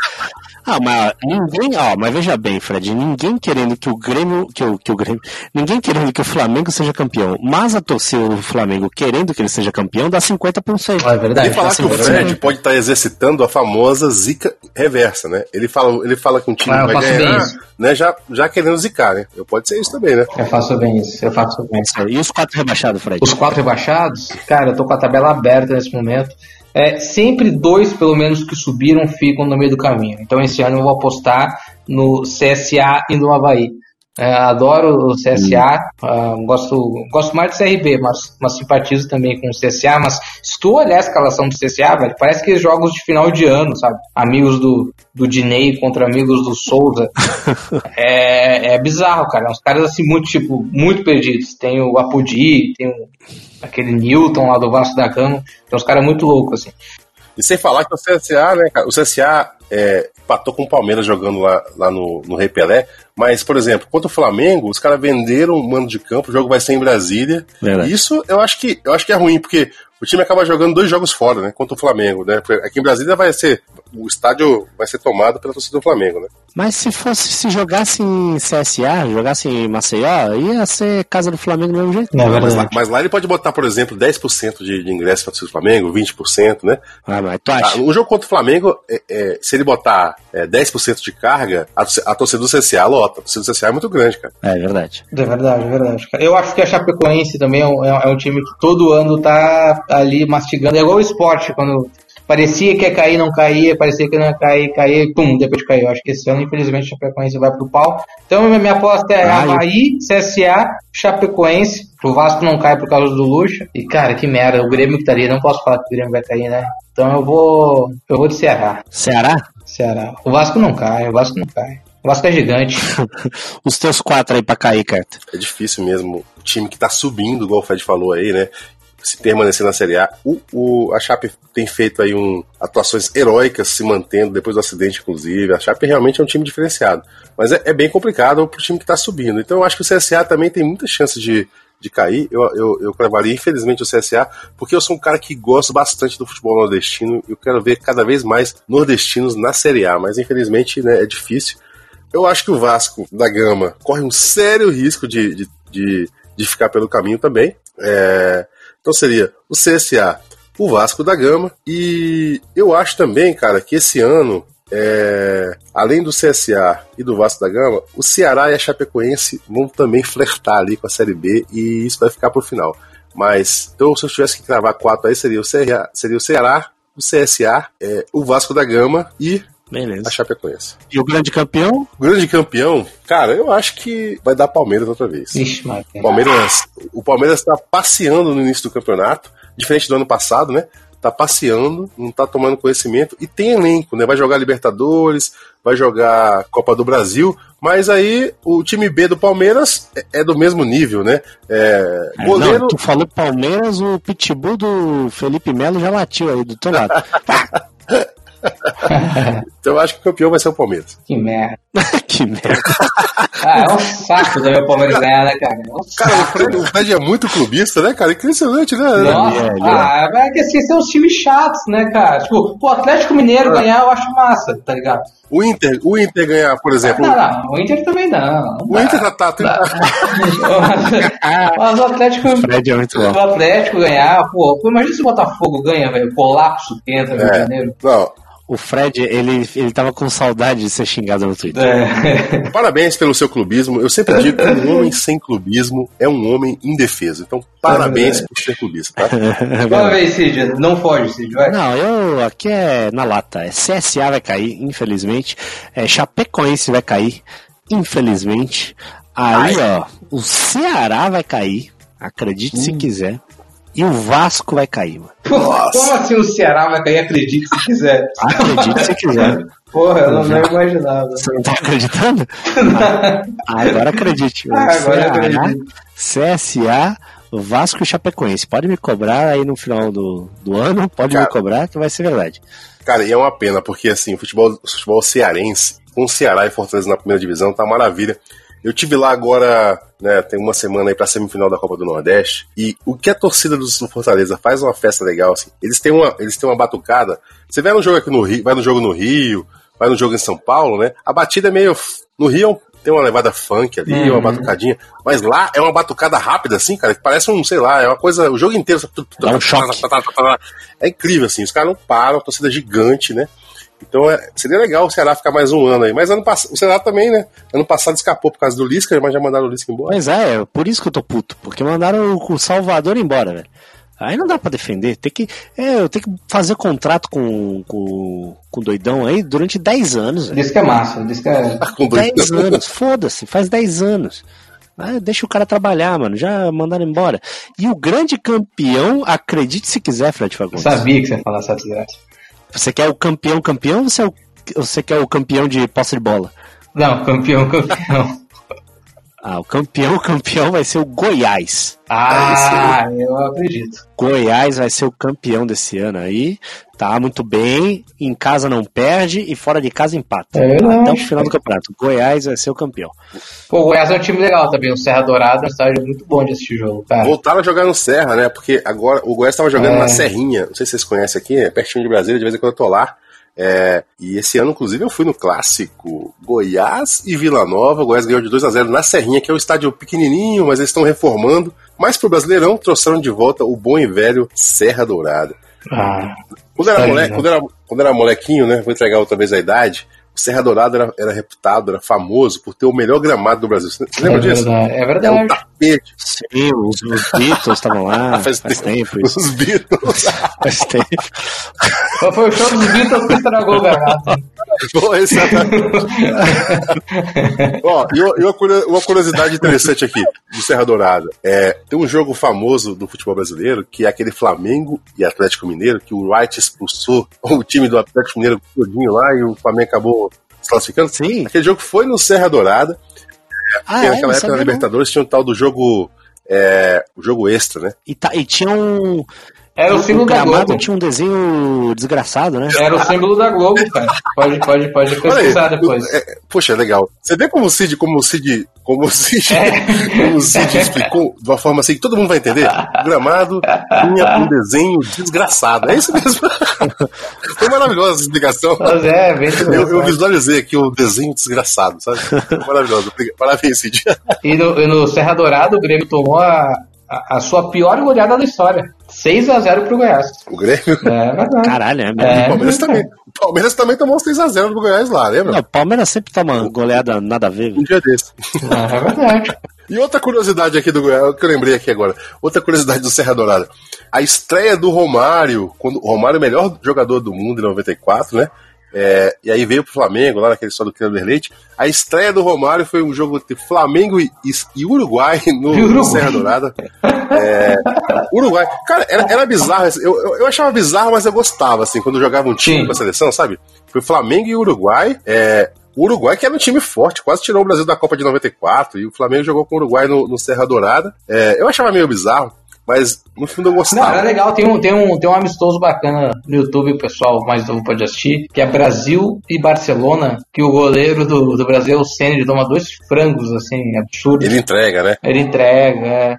Ah, mas ninguém, ó, mas veja bem, Fred, ninguém querendo que o Grêmio, que o, que o Grêmio, ninguém querendo que o Flamengo seja campeão, mas a torcida do Flamengo querendo que ele seja campeão dá 50%. Ah, é verdade. Ele falar que o Fred pode estar exercitando a famosa zica reversa, né? Ele fala, ele fala que um time ah, vai ganhar, né, já, já querendo zicar, né? Eu pode ser isso também, né? Eu faço bem isso, eu faço bem isso. E os quatro rebaixados, Fred? Os quatro rebaixados? Cara, eu tô com a tabela aberta nesse momento é, sempre dois, pelo menos, que subiram ficam no meio do caminho. Então esse ano eu vou apostar no CSA e no Havaí. É, adoro o CSA, uh, ah, gosto, gosto mais do CRB, mas, mas simpatizo também com o CSA. Mas se tu olhar a escalação do CSA, velho, parece que é jogos de final de ano, sabe? Amigos do, do Dinei contra amigos do Souza. é, é bizarro, cara. Uns caras assim, muito, tipo, muito perdidos. Tem o Apodi, tem o, aquele Newton lá do Vasco da Gama. Tem uns caras muito loucos, assim. E sem falar que o CSA, né, cara? O CSA é, empatou com o Palmeiras jogando lá, lá no, no Rei Pelé. Mas, por exemplo, contra o Flamengo, os caras venderam o mando de campo, o jogo vai ser em Brasília. Verdade. Isso eu acho que eu acho que é ruim, porque o time acaba jogando dois jogos fora, né? Contra o Flamengo, né? Aqui em Brasília vai ser. O estádio vai ser tomado pela torcida do Flamengo, né? Mas se fosse, se jogasse em CSA, jogasse em Maceió, ia ser casa do Flamengo do mesmo jeito. Não, mas, lá, mas, lá, ele pode botar, por exemplo, 10% de, de ingresso para do Flamengo, 20%, né? Ah, mas tu acha? Ah, um jogo contra o Flamengo, é, é, se ele botar é, 10% de carga, a, a torcida do CSA lota. A torcida do CSA é muito grande, cara. É verdade. É verdade, é verdade. Eu acho que a Chapecoense também é um, é um time que todo ano tá ali mastigando. É igual o esporte, quando parecia que ia cair, não caía, parecia que não ia cair, cair, pum, depois caiu. Acho que esse ano, infelizmente, a Chapecoense vai pro pau. Então, minha aposta é Havaí, CSA, Chapecoense. O Vasco não cai por causa do Lucha. E, cara, que merda, o Grêmio que estaria. Não posso falar que o Grêmio vai cair, né? Então eu vou. Eu vou de Ceará. Ceará? Ceará. O Vasco não cai, o Vasco não cai. O Vasco é gigante. Os teus quatro aí pra cair, Carta. É difícil mesmo. O time que tá subindo, igual o Fred falou aí, né? Se permanecer na Série A. O, o, a Chape tem feito aí um, atuações heróicas se mantendo depois do acidente, inclusive. A Chape realmente é um time diferenciado. Mas é, é bem complicado pro time que tá subindo. Então eu acho que o CSA também tem muita chance de, de cair, eu, eu, eu cravaria infelizmente o CSA, porque eu sou um cara que gosta bastante do futebol nordestino e eu quero ver cada vez mais nordestinos na Série A, mas infelizmente né, é difícil. Eu acho que o Vasco da Gama corre um sério risco de, de, de, de ficar pelo caminho também. É, então seria o CSA, o Vasco da Gama. E eu acho também, cara, que esse ano, é, além do CSA e do Vasco da Gama, o Ceará e a Chapecoense vão também flertar ali com a Série B e isso vai ficar pro final. Mas, então, se eu tivesse que cravar quatro aí, seria o Ceará, seria o, Ceará, o CSA, é, o Vasco da Gama e Beleza. A Chapecoense. E o grande campeão? O grande campeão, cara, eu acho que vai dar Palmeiras outra vez. Ixi, Palmeiras, o Palmeiras está passeando no início do campeonato, diferente do ano passado, né? Tá passeando, não tá tomando conhecimento e tem elenco, né? Vai jogar Libertadores, vai jogar Copa do Brasil, mas aí o time B do Palmeiras é, é do mesmo nível, né? É, é, goleiro... Não, tu falou Palmeiras, o pitbull do Felipe Melo já latiu aí do teu lado. então eu acho que o campeão vai ser o Palmeiras. Que merda. que merda. ah, é um saco também o Palmeiras ganhar, né, cara? É um cara, o Fred, o Fred, é muito clubista, né, cara? Impressionante, né? Nossa, é, ah, é que assim, são os times chatos, né, cara? Tipo, o Atlético Mineiro ah. ganhar eu acho massa, tá ligado? O Inter, o Inter ganhar, por exemplo. Não, não, o Inter também não. O Inter já tá. tá. Mas o Atlético. O, Fred é muito bom. o Atlético ganhar, pô, imagina se o Botafogo ganha, velho. Colapso que entra no é, Janeiro. Não, O Fred, ele, ele tava com saudade de ser xingado no Twitter. É. Parabéns pelo seu clubismo. Eu sempre digo que um homem sem clubismo é um homem indefeso. Então, parabéns por ser clubista, tá? Fala aí, Cid. Não foge, Cid, vai. Não, eu aqui é na lata. É CSA vai cair, infelizmente. É, Chapecoense vai cair, infelizmente. Aí, ó, o Ceará vai cair. Acredite se quiser. E o Vasco vai cair, mano. Como assim o Ceará vai cair? Acredite se quiser. Acredite se quiser. Porra, eu não, não imaginava. Você não tá acreditando? Ah, agora acredite. Ah, agora eu Ceará, acredito. CSA, Vasco e Chapecoense. Pode me cobrar aí no final do, do ano, pode Cara. me cobrar que vai ser verdade. Cara, e é uma pena, porque assim, o futebol, o futebol cearense, com o Ceará e Fortaleza na primeira divisão, tá maravilha. Eu tive lá agora, né, tem uma semana aí pra semifinal da Copa do Nordeste, e o que a torcida do Fortaleza faz uma festa legal, assim, eles têm uma, eles têm uma batucada, você vai no jogo aqui no Rio, vai no jogo no Rio, vai no jogo em São Paulo, né, a batida é meio, no Rio tem uma levada funk ali, Uhum. uma batucadinha, mas lá é uma batucada rápida, assim, cara, que parece um, sei lá, é uma coisa, o jogo inteiro... Dá um choque. É incrível, assim, os caras não param, a torcida é gigante, né? Então é, seria legal o Ceará ficar mais um ano aí. Mas ano o Ceará também, né? Ano passado escapou por causa do Lisca, mas já mandaram o Lisca embora. Pois é, é por isso que eu tô puto, porque mandaram o Salvador embora, velho. Aí não dá pra defender, tem que. É, eu tenho que fazer contrato com, com, com o doidão aí durante 10 anos. Diz que é massa, que é. Com dois- 10 anos, foda-se, faz 10 anos. Ah, deixa o cara trabalhar, mano. Já mandaram embora. E o grande campeão, acredite se quiser, Fred Eu Fagundes. sabia que você ia falar essa desgraça. Você quer o campeão campeão ou você, é o, você quer o campeão de posse de bola? Não, campeão, campeão. Ah, o campeão campeão vai ser o Goiás. Ah, eu acredito. Goiás vai ser o campeão desse ano aí. Tá muito bem. Em casa não perde e fora de casa empata. É verdade. Até o final do campeonato. Goiás vai ser o campeão. Pô, o Goiás é um time legal também. O Serra Dourada é um estádio muito bom de assistir jogo, cara. Voltaram a jogar no Serra, né? Porque agora o Goiás estava jogando É. na Serrinha. Não sei se vocês conhecem aqui, é pertinho de Brasília, de vez em quando eu tô lá. É, e esse ano, inclusive, eu fui no clássico Goiás e Vila Nova. O Goiás ganhou de 2 a 0 na Serrinha, que é um estádio pequenininho, mas eles estão reformando. Mas pro Brasileirão trouxeram de volta o bom e velho Serra Dourada. Ah, Quando era, Estádio moleque, quando, era, quando era molequinho, né? Vou entregar outra vez a idade. O Serra Dourada era, era reputado, era famoso por ter o melhor gramado do Brasil. Você é lembra disso? verdade. É É um verdade. Tapete. Sim, os, os Beatles estavam lá Faz faz, tempo. tempo. Os Beatles. Faz tempo. Qual foi o show dos Beatles que estragou o garrafa? É- Ó, e uma- uma curio- uma curiosidade interessante aqui do Serra Dourada. É, tem um jogo famoso do futebol brasileiro, que é aquele Flamengo e Atlético Mineiro, que o Wright expulsou o time do Atlético Mineiro todinho lá e o Flamengo acabou se classificando. Sim. Aquele jogo foi no Serra Dourada. Ah, Porque é, naquela época na. Libertadores tinha um tal do jogo. É, o jogo extra, né? E, tá, e tinha um. Era o símbolo da gramado Globo. tinha um desenho desgraçado, né? Era o símbolo da Globo, cara. Pode, pode, pode pesquisar depois. É, poxa, é legal. Você vê como o Cid, como o Cid, como o Cid, É. como o Cid explicou de uma forma assim que todo mundo vai entender? O gramado tinha um desenho desgraçado. É isso mesmo. Foi maravilhosa essa explicação. Mas é, bem Eu, eu visualizei aqui o desenho desgraçado, sabe? Foi Maravilhoso. Parabéns, Cid. E no, no Serra Dourada, o Grêmio tomou a, a, a sua pior goleada da história. 6x0 pro Goiás. O Grêmio. É verdade. Caralho, é mesmo. É. O Palmeiras também. O Palmeiras também tomou uns 3x0 do Goiás lá, lembra? Não, o Palmeiras sempre toma goleada nada a ver. Um velho. dia desse. É verdade. E outra curiosidade aqui do Goiás, que eu lembrei aqui agora, outra curiosidade do Serra Dourada. A estreia do Romário, quando o Romário é o melhor jogador do mundo em 94, né? É, e aí veio pro Flamengo, lá naquele só do Kleber Leite. A estreia do Romário foi um jogo entre Flamengo e, e- Uruguai no, E no Uruguai. Serra Dourada. É, Uruguai. Cara, era, era bizarro. assim, Eu, eu, eu achava bizarro, mas eu gostava, assim, quando jogava um time Sim. com a seleção, sabe? Foi Flamengo e Uruguai. É, o Uruguai, que era um time forte, quase tirou o Brasil da Copa de 94, e o Flamengo jogou com o Uruguai no, no Serra Dourada. É, eu achava meio bizarro, mas no fundo eu Não, gostava. era legal. Tem um, tem, um, tem um amistoso bacana no YouTube, o pessoal mais novo pode assistir, que é Brasil e Barcelona, que o goleiro do, do Brasil, o Senna, toma dois frangos, assim, absurdos. Ele entrega, né? Ele entrega, é.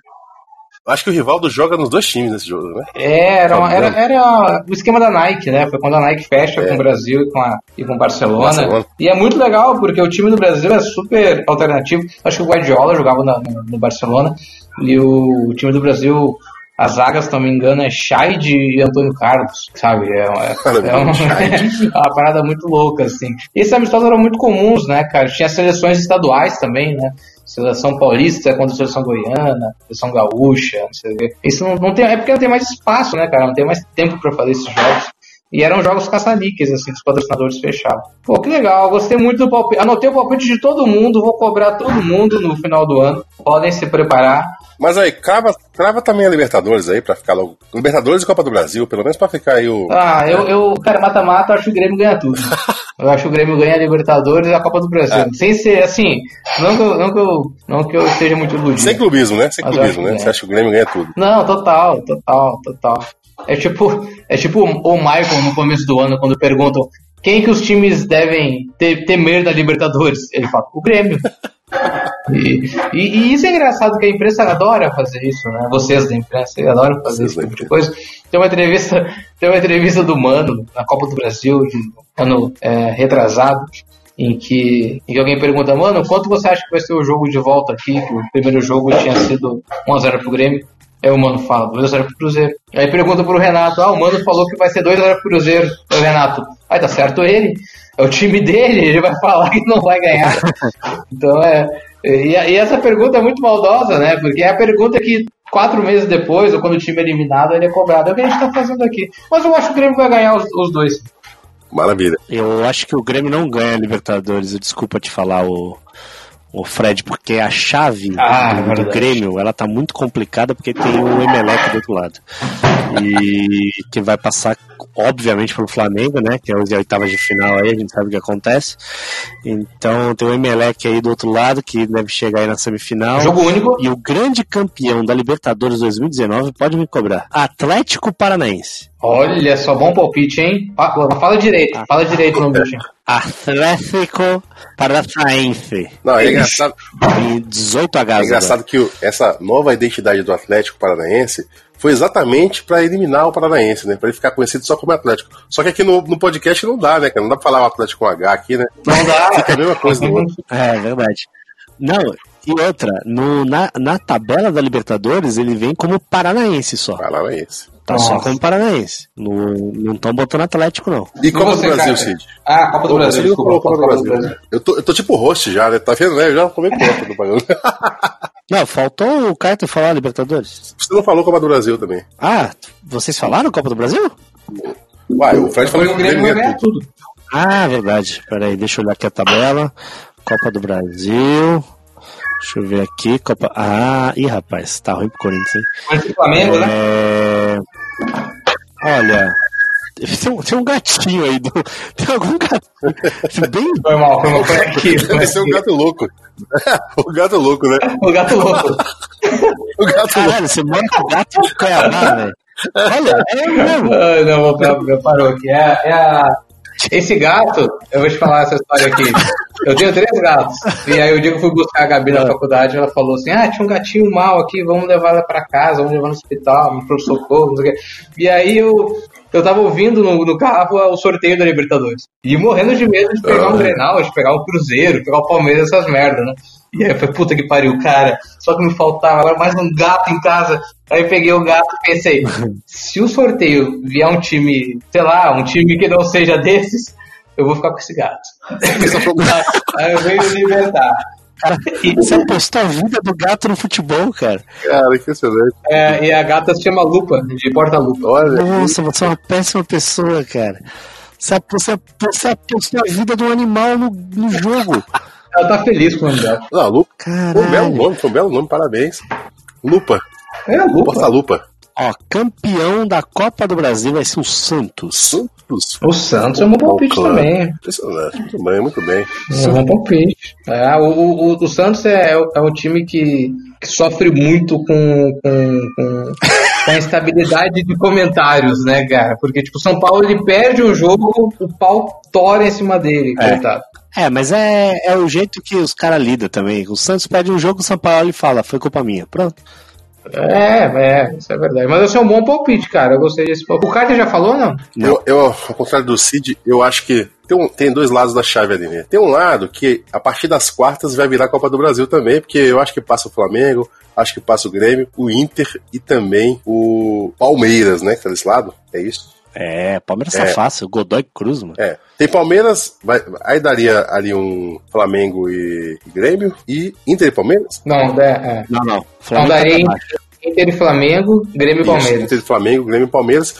Acho que o Rivaldo joga nos dois times nesse jogo, né? É, era, uma- era, era o esquema da Nike, né? Foi quando a Nike fecha com o Brasil e com, a, e com o Barcelona. Barcelona. E é muito legal, porque o time do Brasil é super alternativo. Acho que o Guardiola jogava na- no, no Barcelona. E o, time do Brasil A zaga, se não me engano, é Scheid e Antônio Carlos, sabe? É, é, é, uma, é uma parada muito louca, assim. E esses amistosos eram muito comuns, né, cara? Tinha seleções estaduais também, né? Seleção paulista contra a seleção goiana, seleção gaúcha, não sei o quê. Isso não, não tem, é porque não tem mais espaço, né, cara? Não tem mais tempo pra fazer esses jogos. E eram jogos caça-níqueis, assim, dos patrocinadores fechados. Pô, que legal, gostei muito do palpite. Anotei o palpite de todo mundo, vou cobrar todo mundo no final do ano. Podem se preparar. Mas aí, crava, crava também a Libertadores aí, pra ficar logo. Libertadores e Copa do Brasil, pelo menos pra ficar aí o. Ah, eu, eu cara, mata-mata, acho que o Grêmio ganha tudo. Eu acho que o Grêmio ganha a Libertadores e a Copa do Brasil. É. Sem ser, assim, não que, eu, não, que eu, não que eu esteja muito iludido. Sem clubismo, né? Sem clubismo, né? que Você acha que o Grêmio ganha tudo. Não, total, total, total. É tipo, é tipo o Michael no começo do ano, quando perguntam quem que os times devem ter, temer da Libertadores. Ele fala, o Grêmio. E, e- e isso é engraçado, que a imprensa adora fazer isso, né? Vocês da imprensa adoram fazer Vocês esse tipo de coisa. Tem uma entrevista, tem uma entrevista do Mano na Copa do Brasil, de ano é, retrasado, em que, em que alguém pergunta, mano, quanto você acha que vai ser o jogo de volta aqui? Que o primeiro jogo tinha sido 1x0 pro Grêmio. Aí o Mano fala, 2x0 pro Cruzeiro. Aí pergunta pro Renato, ah, o Mano falou que vai ser 2x0 pro Cruzeiro. Aí o Renato, aí tá certo ele, é o time dele, ele vai falar que não vai ganhar. Então é. E, e essa pergunta é muito maldosa, né? Porque é a pergunta que quatro meses depois, ou quando o time é eliminado, ele é cobrado. É o que a gente tá fazendo aqui. Mas eu acho que o Grêmio vai ganhar os, os dois. Maravilha. Eu acho que o Grêmio não ganha a Libertadores, desculpa te falar o, o Fred, porque a chave Ah, é do, do verdade. Grêmio ela tá muito complicada porque tem o Emelec do outro lado. E que vai passar, obviamente, pelo Flamengo, né? Que é as oitavas de final aí, a gente sabe o que acontece. Então tem o Emelec aí do outro lado, que deve chegar aí na semifinal. Jogo único. E o grande campeão da Libertadores 2019 pode me cobrar. Atlético Paranaense. Olha só, bom palpite, hein? Fa- Fala direito, fala direito o nome do time. Atlético Paranaense. Não, é engraçado, Em 18 é H. engraçado que essa nova identidade do Atlético Paranaense foi exatamente pra eliminar o Paranaense, né? Pra ele ficar conhecido só como Atlético. Só que aqui no, no podcast não dá, né, cara? Não dá pra falar o Atlético com H aqui, né? Não dá. Fica a mesma coisa no outro. É verdade. Não, e outra, no, na, na tabela da Libertadores ele vem como paranaense só. Paranaense. Tá só Nossa. como paranaense. Não estão botando Atlético, não. E Copa você, do Brasil, cara? Cid? Ah, Copa do Brasil, desculpa. Copa do Brasil. Eu tô, eu tô tipo host já, né? Tá vendo, né? Eu já tomei conta do bagulho. Não, faltou o Caio falar Libertadores. Você não falou Copa do Brasil também. Ah, vocês falaram Copa do Brasil? Uai, o Fred falou que o o Grêmio ganhar é tudo. tudo. Ah, verdade. Peraí, deixa eu olhar aqui a tabela. Copa do Brasil. Deixa eu ver aqui. Copa. Ah, ih, rapaz, tá ruim pro Corinthians, hein? Contra o Flamengo, né? Olha, tem um, tem um gatinho aí. Do... Tem algum gatinho. Bem. Foi mal, foi mal. Foi aqui. Deve ser um gato louco. o gato louco, né? O gato louco. O gato louco. Caralho, você mora com o gato de Cuiabá, velho. Olha, é mesmo. Ah, não, vou parou aqui. É, é a... Esse gato, eu vou te falar essa história aqui. Eu tenho três gatos. E aí o dia que eu fui buscar a Gabi na faculdade, ela falou assim: Ah, tinha um gatinho mal aqui, vamos levar ela pra casa, vamos levar no hospital, pro socorro, não sei o quê. E aí eu, eu tava ouvindo no, no carro o sorteio da Libertadores. E morrendo de medo de pegar um Grenal, de pegar um Cruzeiro, pegar o Palmeiras, essas merdas, né? E aí eu falei, puta que pariu, cara, só que me faltava agora mais um gato em casa. Aí peguei o gato e pensei, se o sorteio vier um time, sei lá, um time que não seja desses, eu vou ficar com esse gato. aí eu venho me libertar. Você apostou a vida do gato no futebol, cara. Cara, impressionante. É, e a gata se chama Lupa, de porta-lupa. Olha, Nossa, você é uma péssima pessoa, cara. Você apostou, você apostou a vida de um animal no, no jogo. Ela tá feliz com o nome dela. não, Lupa. Foi um belo nome, foi um belo nome, parabéns. Lupa. É Lupa. Porta Lupa. Ó, campeão da Copa do Brasil vai ser o Santos. Santos. O Santos é um bom palpite Claro. também. Impressionante. Muito bem, muito bem. É um bom palpite. É, o, o, o- o Santos é, é um time que, que sofre muito com, com, com, com a instabilidade de comentários, né, cara? Porque, tipo, o São Paulo ele perde o jogo, o pau tora em cima dele, É. coitado. É, mas é, é o jeito que os caras lidam também. O Santos perde um jogo, o São Paulo fala, foi culpa minha. Pronto. É, é, isso é verdade. Mas esse é um bom palpite, cara. Eu gostei desse palpite. O Carter já falou, não? Não. Eu, eu, ao contrário do Cid, eu acho que tem, um, tem dois lados da chave ali, né? Tem um lado que a partir das quartas vai virar Copa do Brasil também, porque eu acho que passa o Flamengo, acho que passa o Grêmio, o Inter e também o Palmeiras, né? Que tá desse lado. É isso? É, Palmeiras tá É. fácil, Godoy Cruz, mano. É. Tem Palmeiras, vai- aí daria ali um Flamengo e Grêmio e Inter e Palmeiras? Não, é, é. Não, não. Não Flamengo tá daria baixo. Inter e Flamengo, Grêmio e Isso, Palmeiras. Inter e Flamengo, Grêmio e Palmeiras.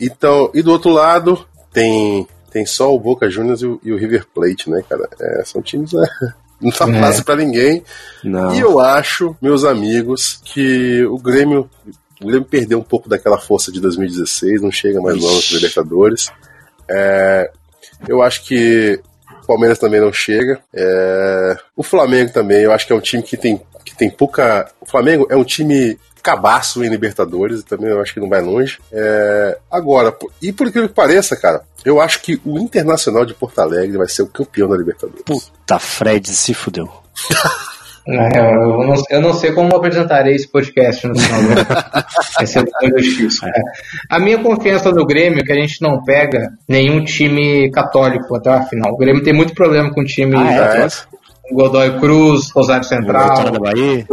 Então, e do outro lado tem tem só o Boca Juniors e o, e o River Plate, né, cara? É, são times, né? Não tá É. fácil pra ninguém. Não. E eu acho, meus amigos, que o Grêmio, o Grêmio perdeu um pouco daquela força de 2016, não chega mais longe nos Libertadores. É, eu acho que o Palmeiras também não chega. É, o Flamengo também, eu acho que é um time que tem, que tem pouca. O Flamengo é um time cabaço em Libertadores, também eu acho que não vai longe. É, agora, e por que pareça, cara, eu acho que o Internacional de Porto Alegre vai ser o campeão da Libertadores. Puta, Fred se fudeu. É, eu, não, eu não sei como apresentarei esse podcast no final do ano. É. A minha confiança no Grêmio é que a gente não pega nenhum time católico até a final. O Grêmio tem muito problema com time Ah, é? Godoy Cruz, Rosário Central, Vitória da Bahia.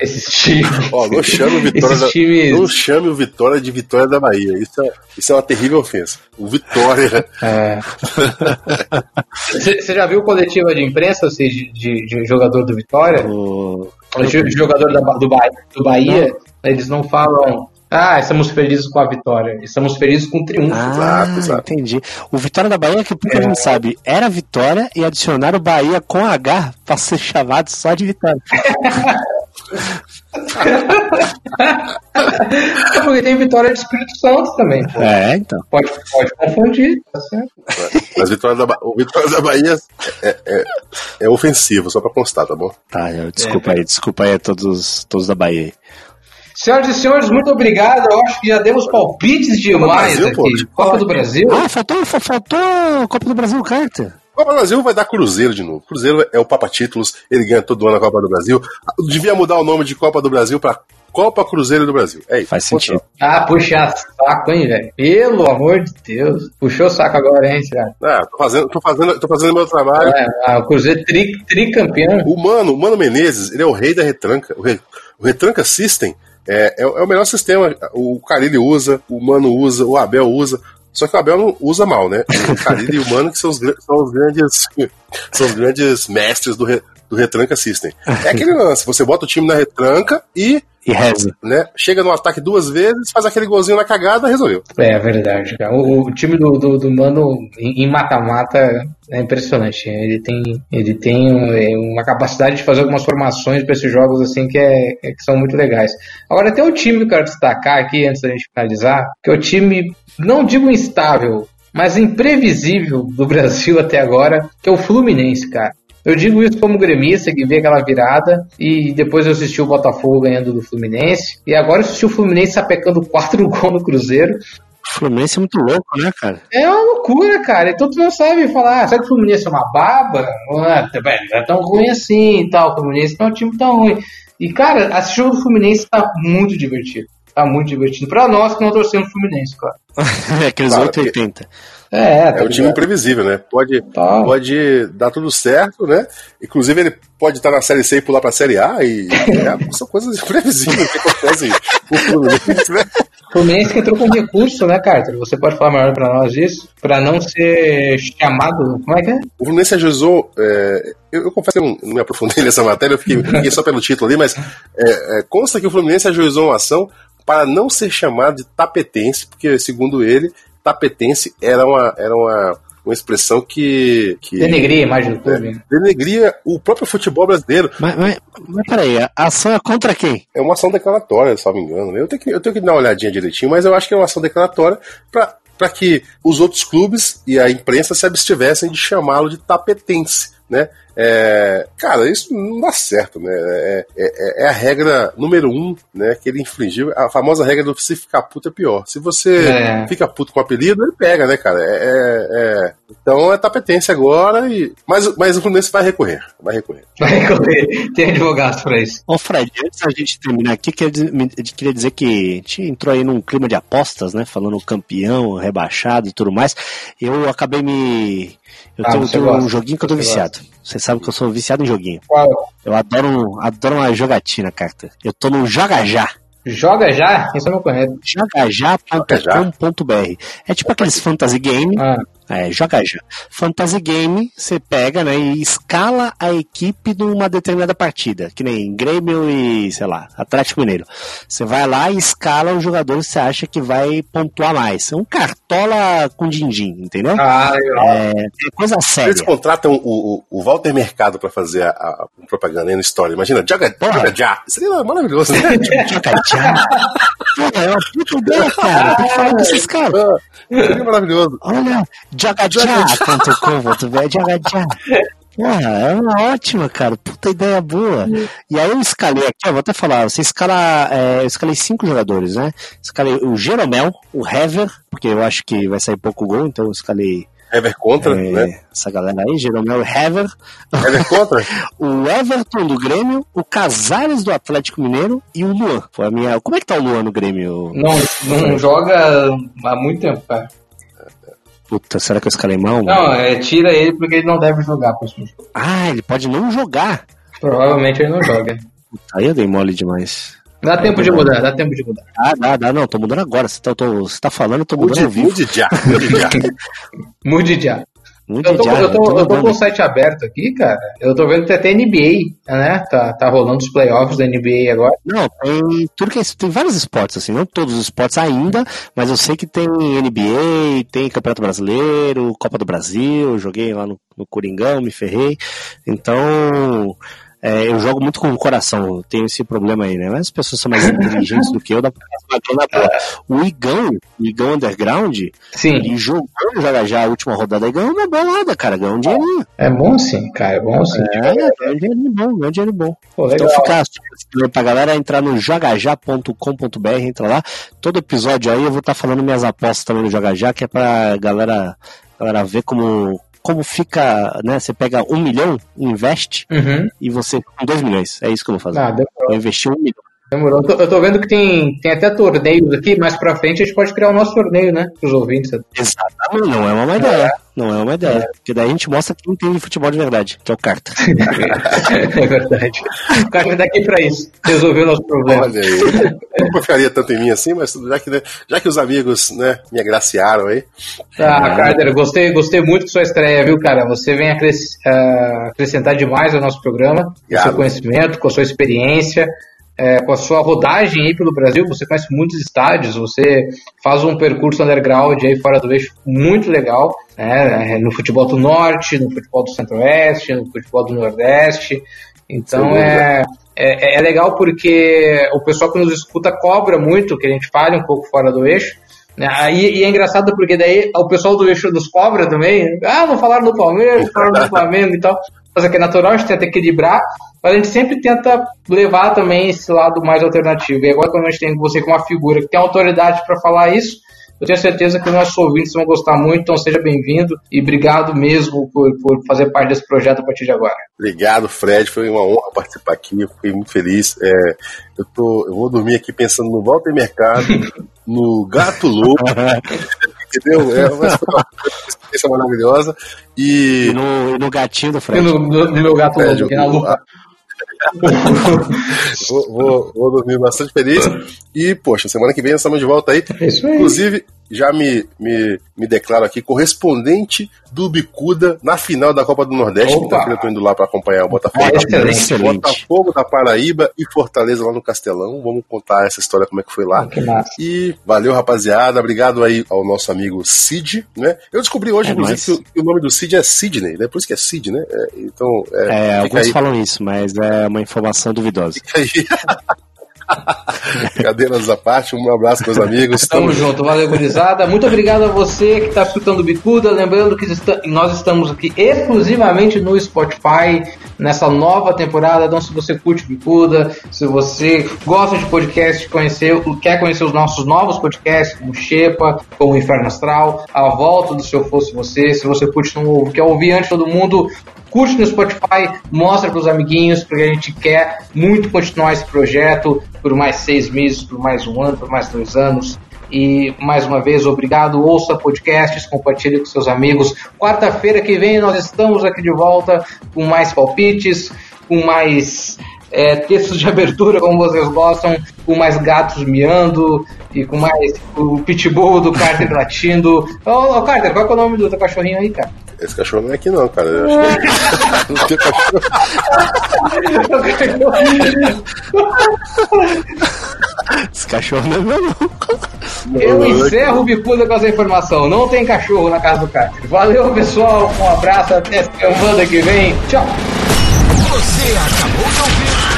esses times. Ó, não chame o Vitória Esses da, times- não chame o Vitória de Vitória da Bahia. Isso é, isso é uma terrível ofensa. O Vitória. É. Você você já viu coletiva de imprensa assim, de, de- de jogador do Vitória? O... Coletiva de jogador da, do, Bahia, do Bahia, eles não falam. Ah, estamos felizes com a vitória. Estamos felizes com o triunfo. Ah, Exato, exato. entendi. O Vitória da Bahia, que pouca gente sabe, era Vitória e adicionaram o Bahia com H pra ser chamado só de Vitória. É porque tem vitória de Espírito Santo também. pô. É, então. Pode, pode confundir, tá certo? Mas Vitória da, Ba- o Vitória da Bahia é, é, é ofensivo, só pra constar, tá bom? Tá, eu- desculpa aí, desculpa aí a todos, todos da Bahia. aí. Senhoras e senhores, muito obrigado. Eu acho que já demos palpites demais Brasil, aqui. pô. Copa do Brasil. Ah, faltou, fa- faltou Copa do Brasil carta. Copa do Brasil vai dar Cruzeiro de novo. Cruzeiro é o Papa Títulos, ele ganha todo ano a Copa do Brasil. Devia mudar o nome de Copa do Brasil pra Copa Cruzeiro do Brasil. É isso. Faz sentido. Ah, puxa saco, hein, velho? Pelo amor de Deus. Puxou o saco agora, hein, Thiago? Ah, tô fazendo, tô fazendo, tô fazendo meu trabalho. É, ah, o Cruzeiro tri, tricampeão. O Mano, o Mano Menezes, ele é o rei da retranca. O, re- o Retranca System é, é, o é o melhor sistema. O Carilli usa, o Mano usa, o Abel usa. Só que o Abel não usa mal, né? O Carilli e o Mano que são os, são os grandes são os grandes mestres do, do Retranca System. É aquele lance, você bota o time na retranca e E reza. né, chega no ataque duas vezes, faz aquele golzinho na cagada, resolveu. É verdade, cara. O, o time do, do, do Mano em mata-mata é impressionante. Ele tem, ele tem um- uma capacidade de fazer algumas formações para esses jogos assim que, é, é- que são muito legais. Agora tem um time que eu quero destacar aqui antes da gente finalizar, que é o time, não digo instável, mas imprevisível do Brasil até agora, que é o Fluminense, cara. Eu digo isso como gremista que vê aquela virada e depois eu assisti o Botafogo ganhando do Fluminense e agora eu assisti o Fluminense sapecando quatro gols no Cruzeiro. O Fluminense é muito louco, né, cara? É uma loucura, cara. E todo mundo sabe falar, ah, será que o Fluminense é uma baba? Não é, tá bem, não é tão ruim assim e tal. O Fluminense não é um time tão ruim. E, cara, assistir o jogo do Fluminense tá muito divertido. Tá muito divertido. Pra nós que não torcemos o Fluminense, claro. Aqueles Claro, 880. É, tá É um time imprevisível, né? Pode, Tá. pode dar tudo certo, né? Inclusive, ele pode estar na Série C e pular pra Série A, e é, são coisas imprevisíveis que acontecem com o Fluminense, né? O Fluminense que entrou com recurso, né, Carter? Você pode falar melhor pra nós disso? Pra não ser chamado. Como é que é? O Fluminense ajuizou. é, eu, eu confesso que eu não, não me aprofundei nessa matéria, eu fiquei, fiquei só pelo título ali, mas é, é, consta que o Fluminense ajuizou uma ação para não ser chamado de tapetense, porque, segundo ele, tapetense era uma, era uma, uma expressão que. que Denegrir a imagem do clube. né? denegria o próprio futebol brasileiro. Mas, mas, mas peraí, a ação é contra quem? É uma ação declaratória, se não me engano. né? Eu tenho, que, eu tenho que dar uma olhadinha direitinho, mas eu acho que é uma ação declaratória para que os outros clubes e a imprensa se abstivessem de chamá-lo de tapetense. né? É, cara, isso não dá certo, né? É, é, é, a regra número um, né? Que ele infringiu. A famosa regra do se ficar puto é pior. Se você é. fica puto com o apelido, ele pega, né, cara? É, é, é. então é tapetência agora e. Mas, mas o Fluminense vai recorrer. Vai recorrer. Vai recorrer. Tem advogados pra isso. Ô, Fred, antes da gente terminar aqui, queria dizer que a gente entrou aí num clima de apostas, né? Falando campeão, rebaixado e tudo mais. Eu acabei me eu ah, tenho, tenho um joguinho que eu tô viciado. Gosta. Você sabe que eu sou viciado em joguinho. Qual? Eu adoro, adoro uma jogatina, carta. Eu tô no Joga Já. Joga já? Isso eu não conheço. Jogajá.com.br. É tipo aqueles fantasy game. Ah. É, joga já. Fantasy Game, você pega, né, e escala a equipe de uma determinada partida, que nem Grêmio e, sei lá, Atlético Mineiro. Você vai lá e escala o jogador que você acha que vai pontuar mais. É um cartola com din-din, entendeu? Ah. É, é coisa séria. Eles contratam o, o, o Walter Mercado pra fazer a, a propaganda aí na história. Imagina, joga, joga já. Seria maravilhoso, né? joga já. Porra, é uma puta ideia, cara. Tem que falar desses caras. Seria maravilhoso. Olha, jogajá.com.br, jogajá. Ah, é uma ótima, cara. Puta ideia boa. E aí eu escalei aqui, ó, vou até falar, você escala. É, eu escalei cinco jogadores, né? Escalei o Jeromel, o Hever, porque eu acho que vai sair pouco gol, então eu escalei. Hever contra, é, né? Essa galera aí, Jeromel Hever. Hever contra? o Everton do Grêmio, o Casares do Atlético Mineiro e o Luan. Foi a minha. Como é que tá o Luan no Grêmio? Não, não joga há muito tempo, cara. Puta, será que eu escalei mal? Não, é, tira ele porque ele não deve jogar próximo jogo. Ah, ele pode não jogar. Provavelmente ele não joga. Puta, aí eu dei mole demais. Dá tempo de mudar, dá tempo de mudar. Ah, dá, dá, não, tô mudando agora. Você tá, tô, você tá falando, eu tô mudando mude, vivo. Mude já, mude já. mude já. Muito eu tô, eu tô, eu tô com o site aberto aqui, cara. Eu tô vendo que até NBA, né? Tá, tá rolando os playoffs da NBA agora. Não, tem tudo que é, tem vários esportes, assim, não todos os esportes ainda, mas eu sei que tem NBA, tem Campeonato Brasileiro, Copa do Brasil, joguei lá no, no Coringão, me ferrei. Então, é, eu jogo muito com o coração, tenho esse problema aí, né? Mas as pessoas são mais inteligentes do que eu, dá pra grana boa. O Igão, o Igão Underground, sim. ele jogou já, já a última rodada ganhou uma bolada, cara, ganhou um dinheirinho. É bom sim, cara, é bom sim. É, ganhou um dinheiro bom, ganhou um dinheiro bom. Pô, então fica pra galera entrar no jogajá.com.br, entra lá. Todo episódio aí eu vou estar tá falando minhas apostas também no Jogajá, que é pra galera, galera ver como, como fica, né? Você pega um milhão, investe, uhum. e você com dois milhões. É isso que eu vou fazer. Ah, vou investir um milhão. Demorou. Eu tô, eu tô, vendo que tem, tem até torneios aqui, mais pra frente a gente pode criar o nosso torneio, né? Pros ouvintes. Exatamente, não é uma má ideia. É. Não é uma ideia. É. Porque daí a gente mostra quem tem futebol de verdade, que é o Carta. é verdade. O Carta é daqui pra isso, resolver o nosso problema. Olha aí. Eu não confiaria tanto em mim assim, mas já que, já que os amigos né, me agraciaram aí. Ah, é. Carter, gostei, gostei muito de sua estreia, viu, cara? Você vem uh, acrescentar demais ao nosso programa, com seu conhecimento, com a sua experiência é, com a sua rodagem aí pelo Brasil, você conhece muitos estádios, você faz um percurso underground aí fora do eixo muito legal, né, é, no futebol do Norte, no futebol do Centro-Oeste, no futebol do Nordeste. Então é, é, é, legal porque o pessoal que nos escuta cobra muito que a gente fale um pouco fora do eixo. Né? E, e é engraçado porque daí o pessoal do eixo nos cobra também. Ah, não falaram do Palmeiras, falaram do Flamengo e tal. Mas que é natural, a gente tenta equilibrar mas a gente sempre tenta levar também esse lado mais alternativo. E agora, quando a gente tem você com uma figura que tem autoridade para falar isso, eu tenho certeza que os nossos ouvintes vão gostar muito, então seja bem-vindo e obrigado mesmo por, por fazer parte desse projeto a partir de agora. Obrigado, Fred, foi uma honra participar aqui, eu fiquei muito feliz. É, eu, tô, eu vou dormir aqui pensando no Walter Mercado, no Gato Louco, entendeu? É uma experiência maravilhosa. E, e, no, no gatinho do Fred. E no, no, no meu gato Fred, louco, que é na lua vou, vou, vou, dormir bastante feliz. E, poxa, semana que vem nós estamos de volta aí. É isso aí. Inclusive, já me, me, me declaro aqui correspondente do Bicuda na final da Copa do Nordeste. Quinta-feira eu tô indo lá para acompanhar o Botafogo, é, excelente, Botafogo da Paraíba e Fortaleza lá no Castelão. Vamos contar essa história, como é que foi lá. Que massa. E valeu, rapaziada. Obrigado aí ao nosso amigo Cid, né? Eu descobri hoje, é inclusive, que o, nome do Cid é Sidney, né? Por isso que é Cid, né? É, então, é, é alguns aí. falam isso, mas é uma informação duvidosa. Fica aí. Cadeiras à parte, um abraço, meus amigos. Tamo junto, valeu, gurizada. Muito obrigado a você que está escutando o Bicuda. Lembrando que nós estamos aqui exclusivamente no Spotify nessa nova temporada. Então, se você curte Bicuda, se você gosta de podcast, conhecer, quer conhecer os nossos novos podcasts, como Shepa, como Inferno Astral, A Volta do Se Eu Fosse Você, se você curte não ouve, quer ouvir antes todo mundo, curte no Spotify, mostra para os amiguinhos, porque a gente quer muito continuar esse projeto por mais seis meses, por mais um ano, por mais dois anos. E mais uma vez, obrigado. Ouça podcasts, compartilhe com seus amigos. Quarta-feira que vem nós estamos aqui de volta com mais palpites, com mais é, textos de abertura, como vocês gostam, com mais gatos miando e com mais o pitbull do Carter latindo. Ô, oh, Carter, qual é o nome do teu cachorrinho aí, cara? Esse cachorro não é aqui não, cara. Eu acho que não tem cachorro. Esse cachorro não é meu, não. Eu encerro o bicuda com essa informação. Não tem cachorro na casa do Carter. Valeu, pessoal. Um abraço. Até semana que vem. Tchau. Você acabou de ouvir.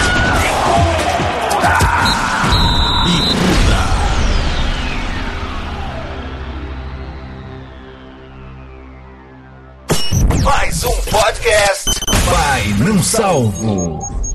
Não salvo.